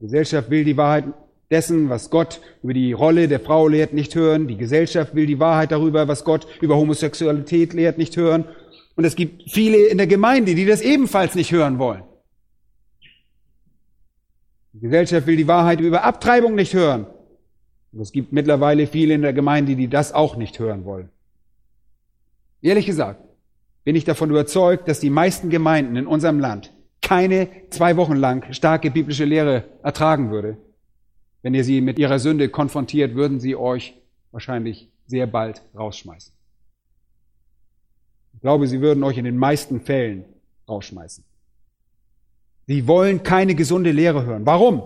Die Gesellschaft will die Wahrheit dessen, was Gott über die Rolle der Frau lehrt, nicht hören. Die Gesellschaft will die Wahrheit darüber, was Gott über Homosexualität lehrt, nicht hören. Und es gibt viele in der Gemeinde, die das ebenfalls nicht hören wollen. Die Gesellschaft will die Wahrheit über Abtreibung nicht hören. Und es gibt mittlerweile viele in der Gemeinde, die das auch nicht hören wollen. Ehrlich gesagt, bin ich davon überzeugt, dass die meisten Gemeinden in unserem Land keine zwei Wochen lang starke biblische Lehre ertragen würde. Wenn ihr sie mit ihrer Sünde konfrontiert, würden sie euch wahrscheinlich sehr bald rausschmeißen. Ich glaube, sie würden euch in den meisten Fällen rausschmeißen. Sie wollen keine gesunde Lehre hören. Warum?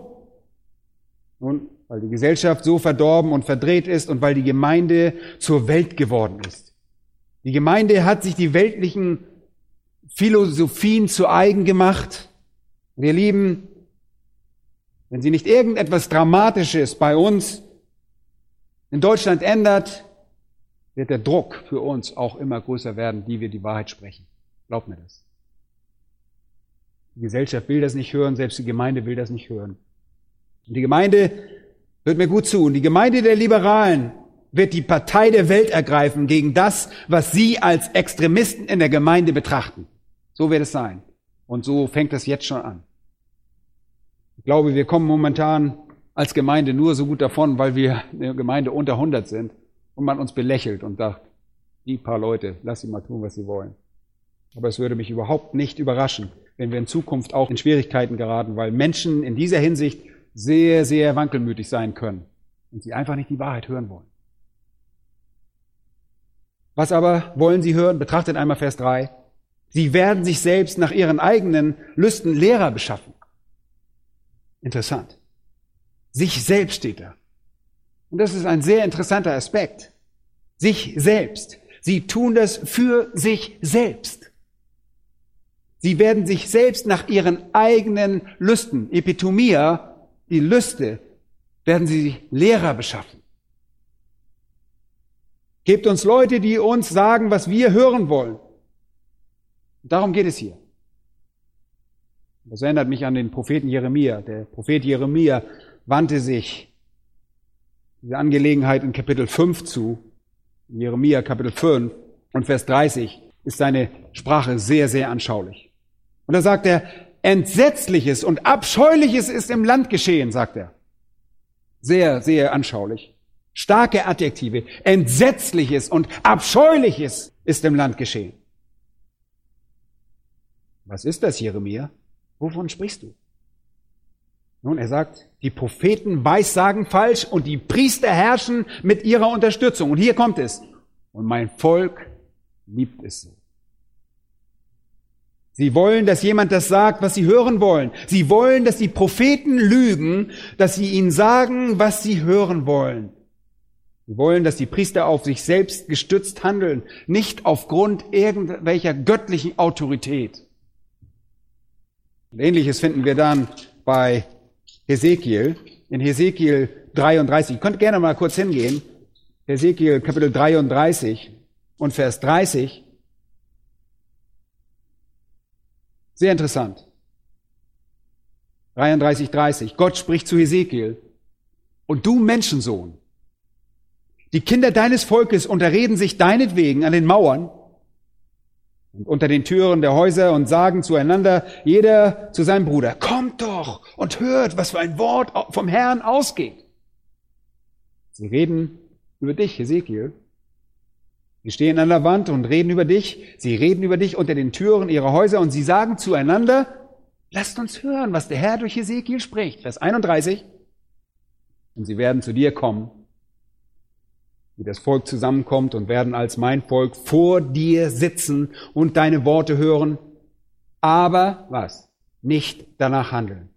Nun, weil die Gesellschaft so verdorben und verdreht ist und weil die Gemeinde zur Welt geworden ist. Die Gemeinde hat sich die weltlichen Philosophien zu eigen gemacht. Wir lieben, wenn sie nicht irgendetwas Dramatisches bei uns in Deutschland ändert, wird der Druck für uns auch immer größer werden, die wir die Wahrheit sprechen. Glaubt mir das. Die Gesellschaft will das nicht hören, selbst die Gemeinde will das nicht hören. Und die Gemeinde hört mir gut zu. Und die Gemeinde der Liberalen wird die Partei der Welt ergreifen gegen das, was Sie als Extremisten in der Gemeinde betrachten. So wird es sein. Und so fängt es jetzt schon an. Ich glaube, wir kommen momentan als Gemeinde nur so gut davon, weil wir eine Gemeinde unter 100 sind und man uns belächelt und sagt, die paar Leute, lass sie mal tun, was sie wollen. Aber es würde mich überhaupt nicht überraschen, wenn wir in Zukunft auch in Schwierigkeiten geraten, weil Menschen in dieser Hinsicht sehr, sehr wankelmütig sein können und sie einfach nicht die Wahrheit hören wollen. Was aber wollen sie hören? Betrachtet einmal Vers 3. Sie werden sich selbst nach ihren eigenen Lüsten Lehrer beschaffen. Interessant. Sich selbst steht da. Und das ist ein sehr interessanter Aspekt. Sich selbst. Sie tun das für sich selbst. Sie werden sich selbst nach ihren eigenen Lüsten, Epitomia, die Lüste, werden sie Lehrer beschaffen. Gebt uns Leute, die uns sagen, was wir hören wollen. Darum geht es hier. Das erinnert mich an den Propheten Jeremia. Der Prophet Jeremia wandte sich diese Angelegenheit in Kapitel 5 zu. Jeremia Kapitel 5 und Vers 30 ist seine Sprache sehr, sehr anschaulich. Und da sagt er, Entsetzliches und Abscheuliches ist im Land geschehen, sagt er. Sehr, sehr anschaulich. Starke Adjektive. Entsetzliches und Abscheuliches ist im Land geschehen. Was ist das, Jeremia? Wovon sprichst du? Nun, er sagt, die Propheten weissagen falsch und die Priester herrschen mit ihrer Unterstützung. Und hier kommt es. Und mein Volk liebt es so. Sie wollen, dass jemand das sagt, was sie hören wollen. Sie wollen, dass die Propheten lügen, dass sie ihnen sagen, was sie hören wollen. Sie wollen, dass die Priester auf sich selbst gestützt handeln, nicht aufgrund irgendwelcher göttlichen Autorität. Und ähnliches finden wir dann bei Hesekiel. In Hesekiel 33. Ihr könnt gerne mal kurz hingehen. Hesekiel Kapitel 33 und Vers 30. Sehr interessant. 33, 30. Gott spricht zu Hesekiel. Und du Menschensohn, die Kinder deines Volkes unterreden sich deinetwegen an den Mauern und unter den Türen der Häuser und sagen zueinander, jeder zu seinem Bruder, kommt doch und hört, was für ein Wort vom Herrn ausgeht. Sie reden über dich, Ezekiel. Sie stehen an der Wand und reden über dich. Sie reden über dich unter den Türen ihrer Häuser und sie sagen zueinander, lasst uns hören, was der Herr durch Ezekiel spricht. Vers 31. Und sie werden zu dir kommen wie das Volk zusammenkommt und werden als mein Volk vor dir sitzen und deine Worte hören, aber was? Nicht danach handeln.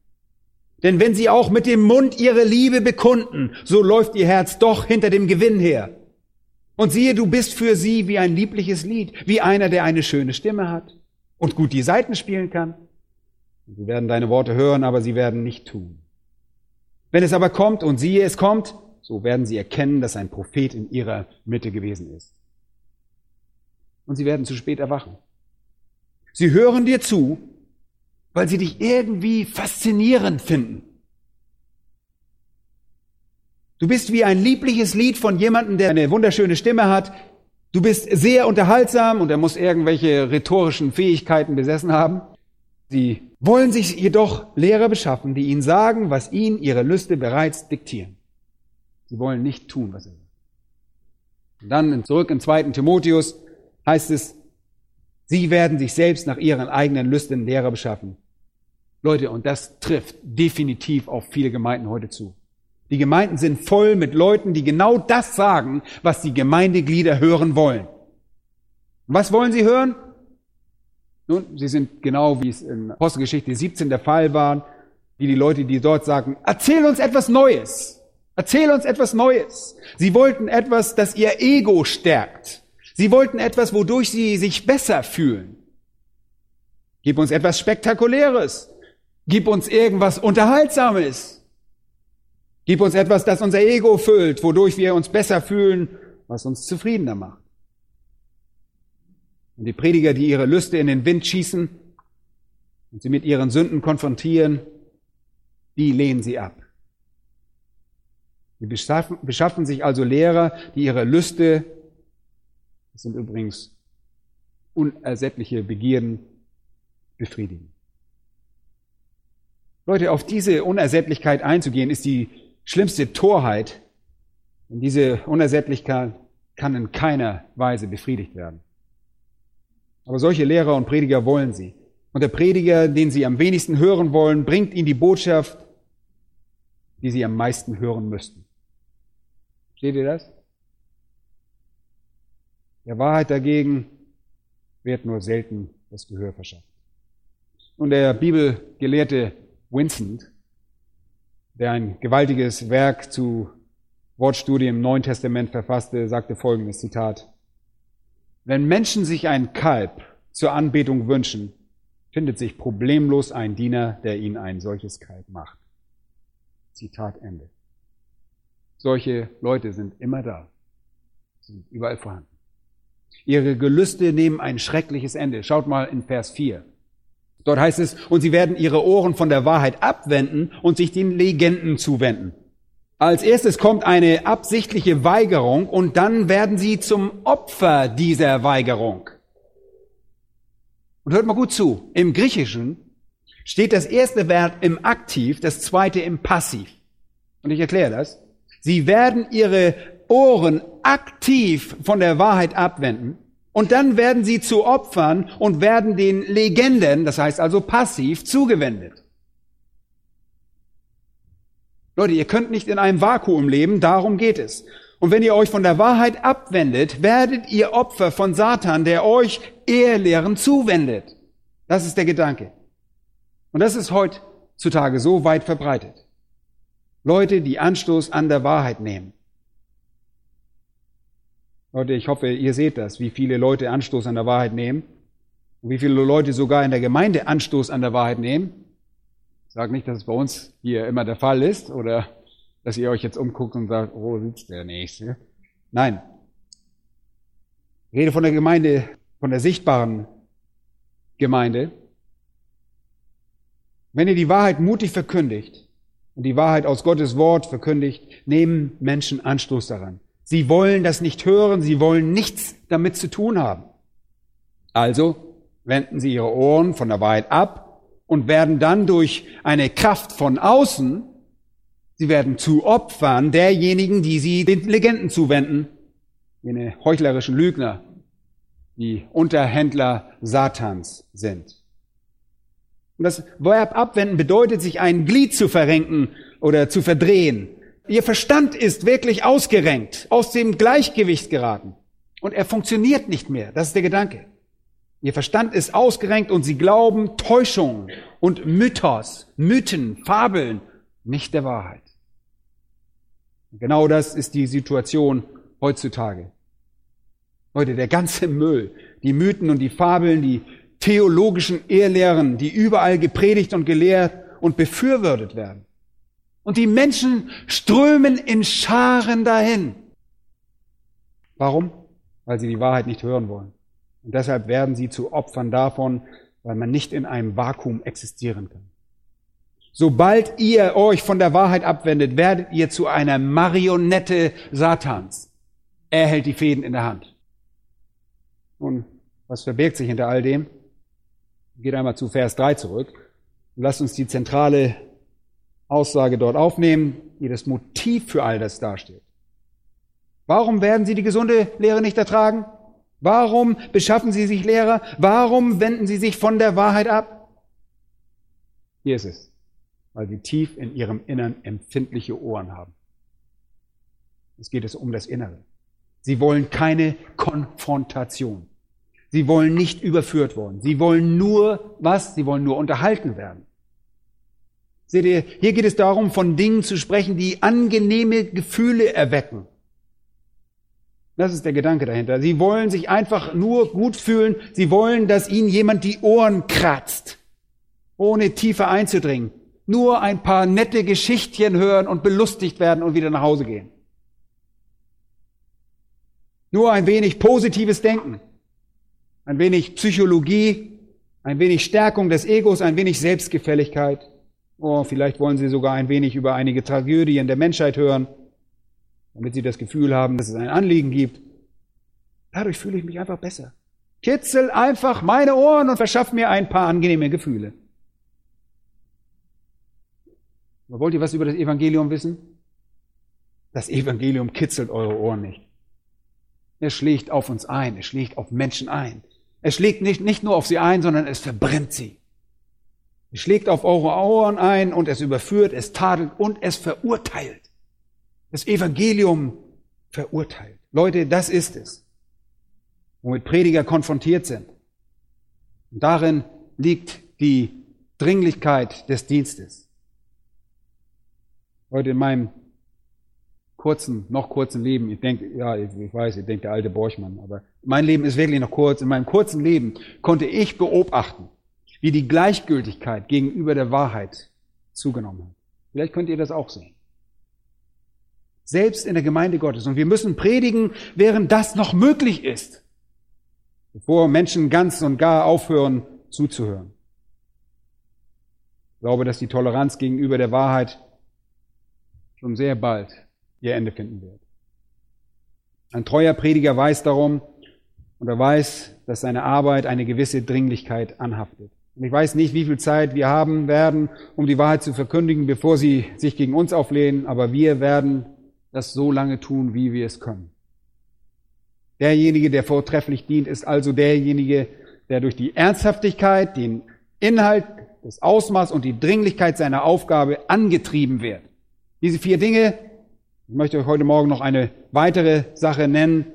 Denn wenn sie auch mit dem Mund ihre Liebe bekunden, so läuft ihr Herz doch hinter dem Gewinn her. Und siehe, du bist für sie wie ein liebliches Lied, wie einer, der eine schöne Stimme hat und gut die Saiten spielen kann. Sie werden deine Worte hören, aber sie werden nicht tun. Wenn es aber kommt, und siehe, es kommt, so werden sie erkennen, dass ein Prophet in ihrer Mitte gewesen ist. Und sie werden zu spät erwachen. Sie hören dir zu, weil sie dich irgendwie faszinierend finden. Du bist wie ein liebliches Lied von jemandem, der eine wunderschöne Stimme hat. Du bist sehr unterhaltsam und er muss irgendwelche rhetorischen Fähigkeiten besessen haben. Sie wollen sich jedoch Lehrer beschaffen, die ihnen sagen, was ihnen ihre Lüste bereits diktieren. Sie wollen nicht tun, was er sagt. Und dann zurück im zweiten Timotheus heißt es, sie werden sich selbst nach ihren eigenen Lüsten Lehrer beschaffen. Leute, und das trifft definitiv auf viele Gemeinden heute zu. Die Gemeinden sind voll mit Leuten, die genau das sagen, was die Gemeindeglieder hören wollen. was wollen sie hören? Nun, sie sind genau wie es in Apostelgeschichte 17 der Fall war, wie die Leute, die dort sagen, erzähl uns etwas Neues. Erzähl uns etwas Neues. Sie wollten etwas, das ihr Ego stärkt. Sie wollten etwas, wodurch sie sich besser fühlen. Gib uns etwas Spektakuläres. Gib uns irgendwas Unterhaltsames. Gib uns etwas, das unser Ego füllt, wodurch wir uns besser fühlen, was uns zufriedener macht. Und die Prediger, die ihre Lüste in den Wind schießen und sie mit ihren Sünden konfrontieren, die lehnen sie ab. Sie beschaffen, beschaffen sich also Lehrer, die ihre Lüste, das sind übrigens unersättliche Begierden, befriedigen. Leute, auf diese Unersättlichkeit einzugehen, ist die schlimmste Torheit. Und diese Unersättlichkeit kann in keiner Weise befriedigt werden. Aber solche Lehrer und Prediger wollen sie. Und der Prediger, den sie am wenigsten hören wollen, bringt ihnen die Botschaft, die sie am meisten hören müssten. Seht ihr das? Der Wahrheit dagegen wird nur selten das Gehör verschafft. Und der Bibelgelehrte Vincent, der ein gewaltiges Werk zu Wortstudie im Neuen Testament verfasste, sagte folgendes Zitat. Wenn Menschen sich ein Kalb zur Anbetung wünschen, findet sich problemlos ein Diener, der ihnen ein solches Kalb macht. Zitat Ende. Solche Leute sind immer da, sind überall vorhanden. Ihre Gelüste nehmen ein schreckliches Ende. Schaut mal in Vers 4. Dort heißt es, und sie werden ihre Ohren von der Wahrheit abwenden und sich den Legenden zuwenden. Als erstes kommt eine absichtliche Weigerung und dann werden sie zum Opfer dieser Weigerung. Und hört mal gut zu. Im Griechischen steht das erste Wert im Aktiv, das zweite im Passiv. Und ich erkläre das. Sie werden ihre Ohren aktiv von der Wahrheit abwenden und dann werden sie zu Opfern und werden den Legenden, das heißt also passiv, zugewendet. Leute, ihr könnt nicht in einem Vakuum leben, darum geht es. Und wenn ihr euch von der Wahrheit abwendet, werdet ihr Opfer von Satan, der euch Ehrlehren zuwendet. Das ist der Gedanke. Und das ist heutzutage so weit verbreitet. Leute, die Anstoß an der Wahrheit nehmen. Leute, ich hoffe, ihr seht das, wie viele Leute Anstoß an der Wahrheit nehmen und wie viele Leute sogar in der Gemeinde Anstoß an der Wahrheit nehmen. Ich sage nicht, dass es bei uns hier immer der Fall ist oder dass ihr euch jetzt umguckt und sagt, oh, sitzt der Nächste. Nein. Ich rede von der Gemeinde, von der sichtbaren Gemeinde. Wenn ihr die Wahrheit mutig verkündigt und die Wahrheit aus Gottes Wort verkündigt, nehmen Menschen Anstoß daran. Sie wollen das nicht hören, sie wollen nichts damit zu tun haben. Also wenden sie ihre Ohren von der Wahrheit ab und werden dann durch eine Kraft von außen, sie werden zu Opfern derjenigen, die sie den Legenden zuwenden, jene heuchlerischen Lügner, die Unterhändler Satans sind. Und das Verb abwenden bedeutet, sich ein Glied zu verrenken oder zu verdrehen. Ihr Verstand ist wirklich ausgerenkt, aus dem Gleichgewicht geraten. Und er funktioniert nicht mehr. Das ist der Gedanke. Ihr Verstand ist ausgerenkt und sie glauben Täuschungen und Mythos, Mythen, Fabeln, nicht der Wahrheit. genau das ist die Situation heutzutage. Leute, der ganze Müll, die Mythen und die Fabeln, die theologischen Ehrlehren, die überall gepredigt und gelehrt und befürwortet werden. Und die Menschen strömen in Scharen dahin. Warum? Weil sie die Wahrheit nicht hören wollen. Und deshalb werden sie zu Opfern davon, weil man nicht in einem Vakuum existieren kann. Sobald ihr euch von der Wahrheit abwendet, werdet ihr zu einer Marionette Satans. Er hält die Fäden in der Hand. Nun, was verbirgt sich hinter all dem? Geht einmal zu Vers 3 zurück und lasst uns die zentrale Aussage dort aufnehmen, die das Motiv für all das darstellt. Warum werden sie die gesunde Lehre nicht ertragen? Warum beschaffen sie sich Lehrer? Warum wenden sie sich von der Wahrheit ab? Hier ist es, weil sie tief in ihrem Innern empfindliche Ohren haben. Es geht es um das Innere. Sie wollen keine Konfrontation. Sie wollen nicht überführt worden. Sie wollen nur was? Sie wollen nur unterhalten werden. Seht ihr, hier geht es darum, von Dingen zu sprechen, die angenehme Gefühle erwecken. Das ist der Gedanke dahinter. Sie wollen sich einfach nur gut fühlen. Sie wollen, dass ihnen jemand die Ohren kratzt, ohne tiefer einzudringen. Nur ein paar nette Geschichtchen hören und belustigt werden und wieder nach Hause gehen. Nur ein wenig positives Denken, ein wenig Psychologie, ein wenig Stärkung des Egos, ein wenig Selbstgefälligkeit. Oh, vielleicht wollen Sie sogar ein wenig über einige Tragödien der Menschheit hören, damit Sie das Gefühl haben, dass es ein Anliegen gibt. Dadurch fühle ich mich einfach besser. Kitzel einfach meine Ohren und verschaff mir ein paar angenehme Gefühle. Aber wollt ihr was über das Evangelium wissen? Das Evangelium kitzelt eure Ohren nicht. Es schlägt auf uns ein, es schlägt auf Menschen ein. Es schlägt nicht, nicht nur auf sie ein, sondern es verbrennt sie. Es schlägt auf eure Ohren ein und es überführt, es tadelt und es verurteilt. Das Evangelium verurteilt. Leute, das ist es, womit Prediger konfrontiert sind. Und darin liegt die Dringlichkeit des Dienstes. Heute in meinem kurzen, noch kurzen Leben, ich denke, ja, ich weiß, ich denke der alte Borchmann, aber mein Leben ist wirklich noch kurz. In meinem kurzen Leben konnte ich beobachten, wie die Gleichgültigkeit gegenüber der Wahrheit zugenommen hat. Vielleicht könnt ihr das auch sehen. Selbst in der Gemeinde Gottes. Und wir müssen predigen, während das noch möglich ist, bevor Menschen ganz und gar aufhören zuzuhören. Ich glaube, dass die Toleranz gegenüber der Wahrheit schon sehr bald ihr Ende finden wird. Ein treuer Prediger weiß darum und er weiß, dass seine Arbeit eine gewisse Dringlichkeit anhaftet. Und ich weiß nicht, wie viel Zeit wir haben werden, um die Wahrheit zu verkündigen, bevor sie sich gegen uns auflehnen, aber wir werden das so lange tun, wie wir es können. Derjenige, der vortrefflich dient, ist also derjenige, der durch die Ernsthaftigkeit, den Inhalt, das Ausmaß und die Dringlichkeit seiner Aufgabe angetrieben wird. Diese vier Dinge, ich möchte euch heute Morgen noch eine weitere Sache nennen,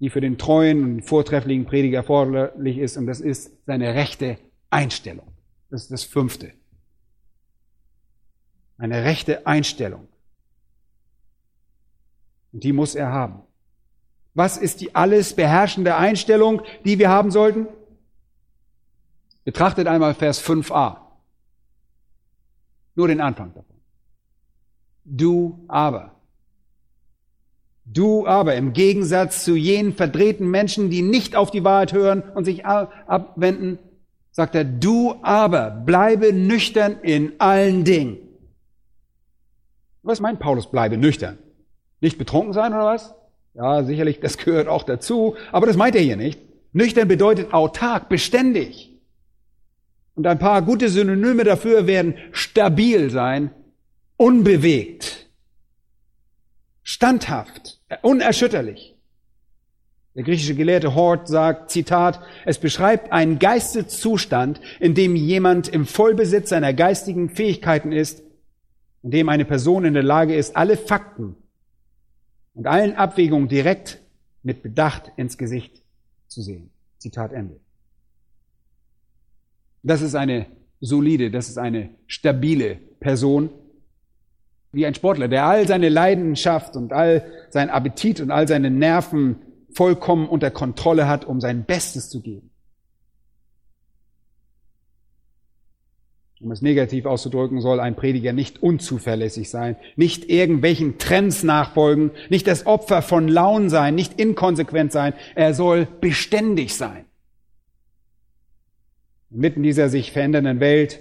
die für den treuen und vortrefflichen Prediger erforderlich ist, und das ist seine rechte Einstellung. Das ist das fünfte. Eine rechte Einstellung. Und die muss er haben. Was ist die alles beherrschende Einstellung, die wir haben sollten? Betrachtet einmal Vers 5a. Nur den Anfang davon. Du aber. Du aber, im Gegensatz zu jenen verdrehten Menschen, die nicht auf die Wahrheit hören und sich abwenden, sagt er, du aber bleibe nüchtern in allen Dingen. Was meint Paulus, bleibe nüchtern? Nicht betrunken sein oder was? Ja, sicherlich, das gehört auch dazu, aber das meint er hier nicht. Nüchtern bedeutet autark, beständig. Und ein paar gute Synonyme dafür werden stabil sein, unbewegt, standhaft, unerschütterlich. Der griechische Gelehrte Hort sagt, Zitat, es beschreibt einen Geisteszustand, in dem jemand im Vollbesitz seiner geistigen Fähigkeiten ist, in dem eine Person in der Lage ist, alle Fakten und allen Abwägungen direkt mit Bedacht ins Gesicht zu sehen. Zitat Ende. Das ist eine solide, das ist eine stabile Person, wie ein Sportler, der all seine Leidenschaft und all sein Appetit und all seine Nerven vollkommen unter Kontrolle hat, um sein Bestes zu geben. Um es negativ auszudrücken, soll ein Prediger nicht unzuverlässig sein, nicht irgendwelchen Trends nachfolgen, nicht das Opfer von Launen sein, nicht inkonsequent sein. Er soll beständig sein. Inmitten dieser sich verändernden Welt,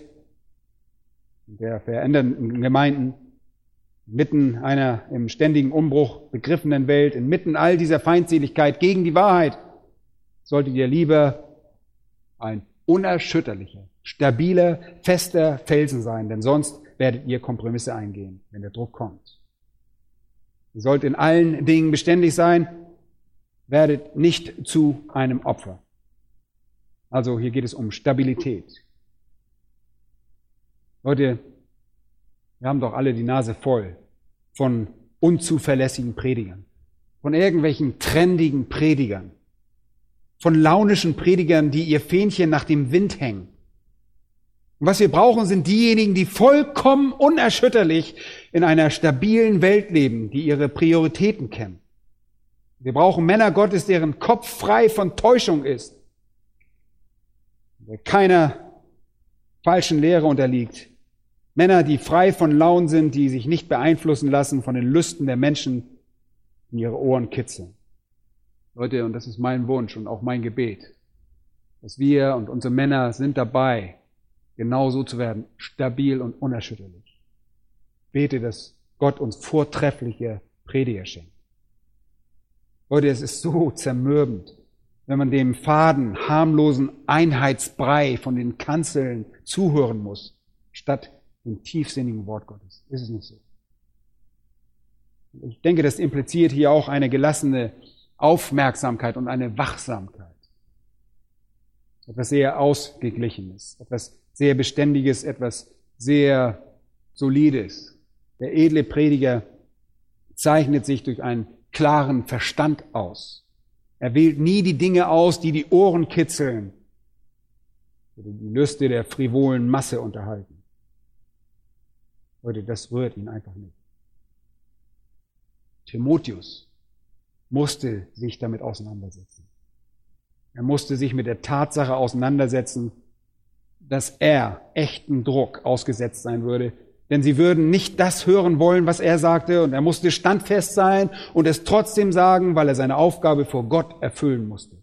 der verändernden Gemeinden, mitten einer im ständigen Umbruch begriffenen Welt, inmitten all dieser Feindseligkeit gegen die Wahrheit, solltet ihr lieber ein unerschütterlicher, stabiler, fester Felsen sein, denn sonst werdet ihr Kompromisse eingehen, wenn der Druck kommt. Ihr sollt in allen Dingen beständig sein, werdet nicht zu einem Opfer. Also hier geht es um Stabilität. Leute, wir haben doch alle die Nase voll von unzuverlässigen Predigern, von irgendwelchen trendigen Predigern, von launischen Predigern, die ihr Fähnchen nach dem Wind hängen. Und was wir brauchen, sind diejenigen, die vollkommen unerschütterlich in einer stabilen Welt leben, die ihre Prioritäten kennen. Wir brauchen Männer Gottes, deren Kopf frei von Täuschung ist, der keiner falschen Lehre unterliegt, Männer, die frei von Laun sind, die sich nicht beeinflussen lassen von den Lüsten der Menschen in ihre Ohren kitzeln. Leute, und das ist mein Wunsch und auch mein Gebet, dass wir und unsere Männer sind dabei, genauso zu werden, stabil und unerschütterlich. Bete, dass Gott uns vortreffliche Prediger schenkt. Leute, es ist so zermürbend, wenn man dem faden, harmlosen Einheitsbrei von den Kanzeln zuhören muss, statt dem tiefsinnigen Wort Gottes. Ist es nicht so? Ich denke, das impliziert hier auch eine gelassene Aufmerksamkeit und eine Wachsamkeit. Etwas sehr Ausgeglichenes, etwas sehr Beständiges, etwas sehr Solides. Der edle Prediger zeichnet sich durch einen klaren Verstand aus. Er wählt nie die Dinge aus, die die Ohren kitzeln oder die Lüste der frivolen Masse unterhalten. Leute, das rührt ihn einfach nicht. Timotheus musste sich damit auseinandersetzen. Er musste sich mit der Tatsache auseinandersetzen, dass er echten Druck ausgesetzt sein würde. Denn sie würden nicht das hören wollen, was er sagte, und er musste standfest sein und es trotzdem sagen, weil er seine Aufgabe vor Gott erfüllen musste.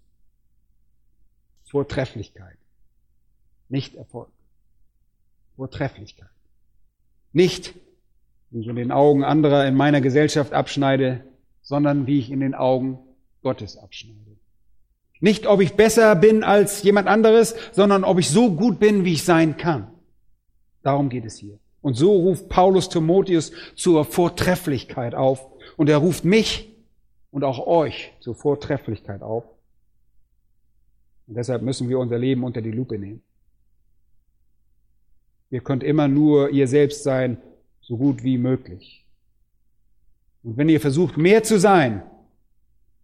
Vortrefflichkeit, nicht Erfolg. Vortrefflichkeit. Nicht, wie ich in den Augen anderer in meiner Gesellschaft abschneide, sondern wie ich in den Augen Gottes abschneide. Nicht, ob ich besser bin als jemand anderes, sondern ob ich so gut bin, wie ich sein kann. Darum geht es hier. Und so ruft Paulus Timotheus zur Vortrefflichkeit auf. Und er ruft mich und auch euch zur Vortrefflichkeit auf. Und deshalb müssen wir unser Leben unter die Lupe nehmen. Ihr könnt immer nur ihr selbst sein, so gut wie möglich. Und wenn ihr versucht, mehr zu sein,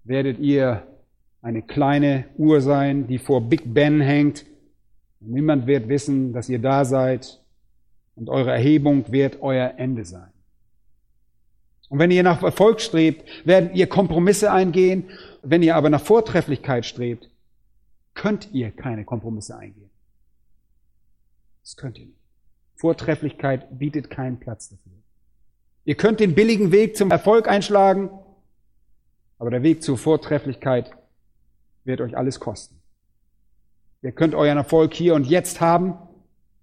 werdet ihr eine kleine Uhr sein, die vor Big Ben hängt. Niemand wird wissen, dass ihr da seid. Und eure Erhebung wird euer Ende sein. Und wenn ihr nach Erfolg strebt, werdet ihr Kompromisse eingehen. Wenn ihr aber nach Vortrefflichkeit strebt, könnt ihr keine Kompromisse eingehen. Das könnt ihr nicht. Vortrefflichkeit bietet keinen Platz dafür. Ihr könnt den billigen Weg zum Erfolg einschlagen, aber der Weg zur Vortrefflichkeit wird euch alles kosten. Ihr könnt euren Erfolg hier und jetzt haben,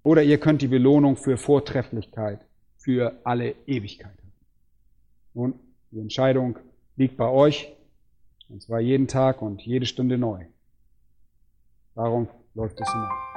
oder ihr könnt die Belohnung für Vortrefflichkeit für alle Ewigkeit haben. Nun, die Entscheidung liegt bei euch, und zwar jeden Tag und jede Stunde neu. Darum läuft es hinaus.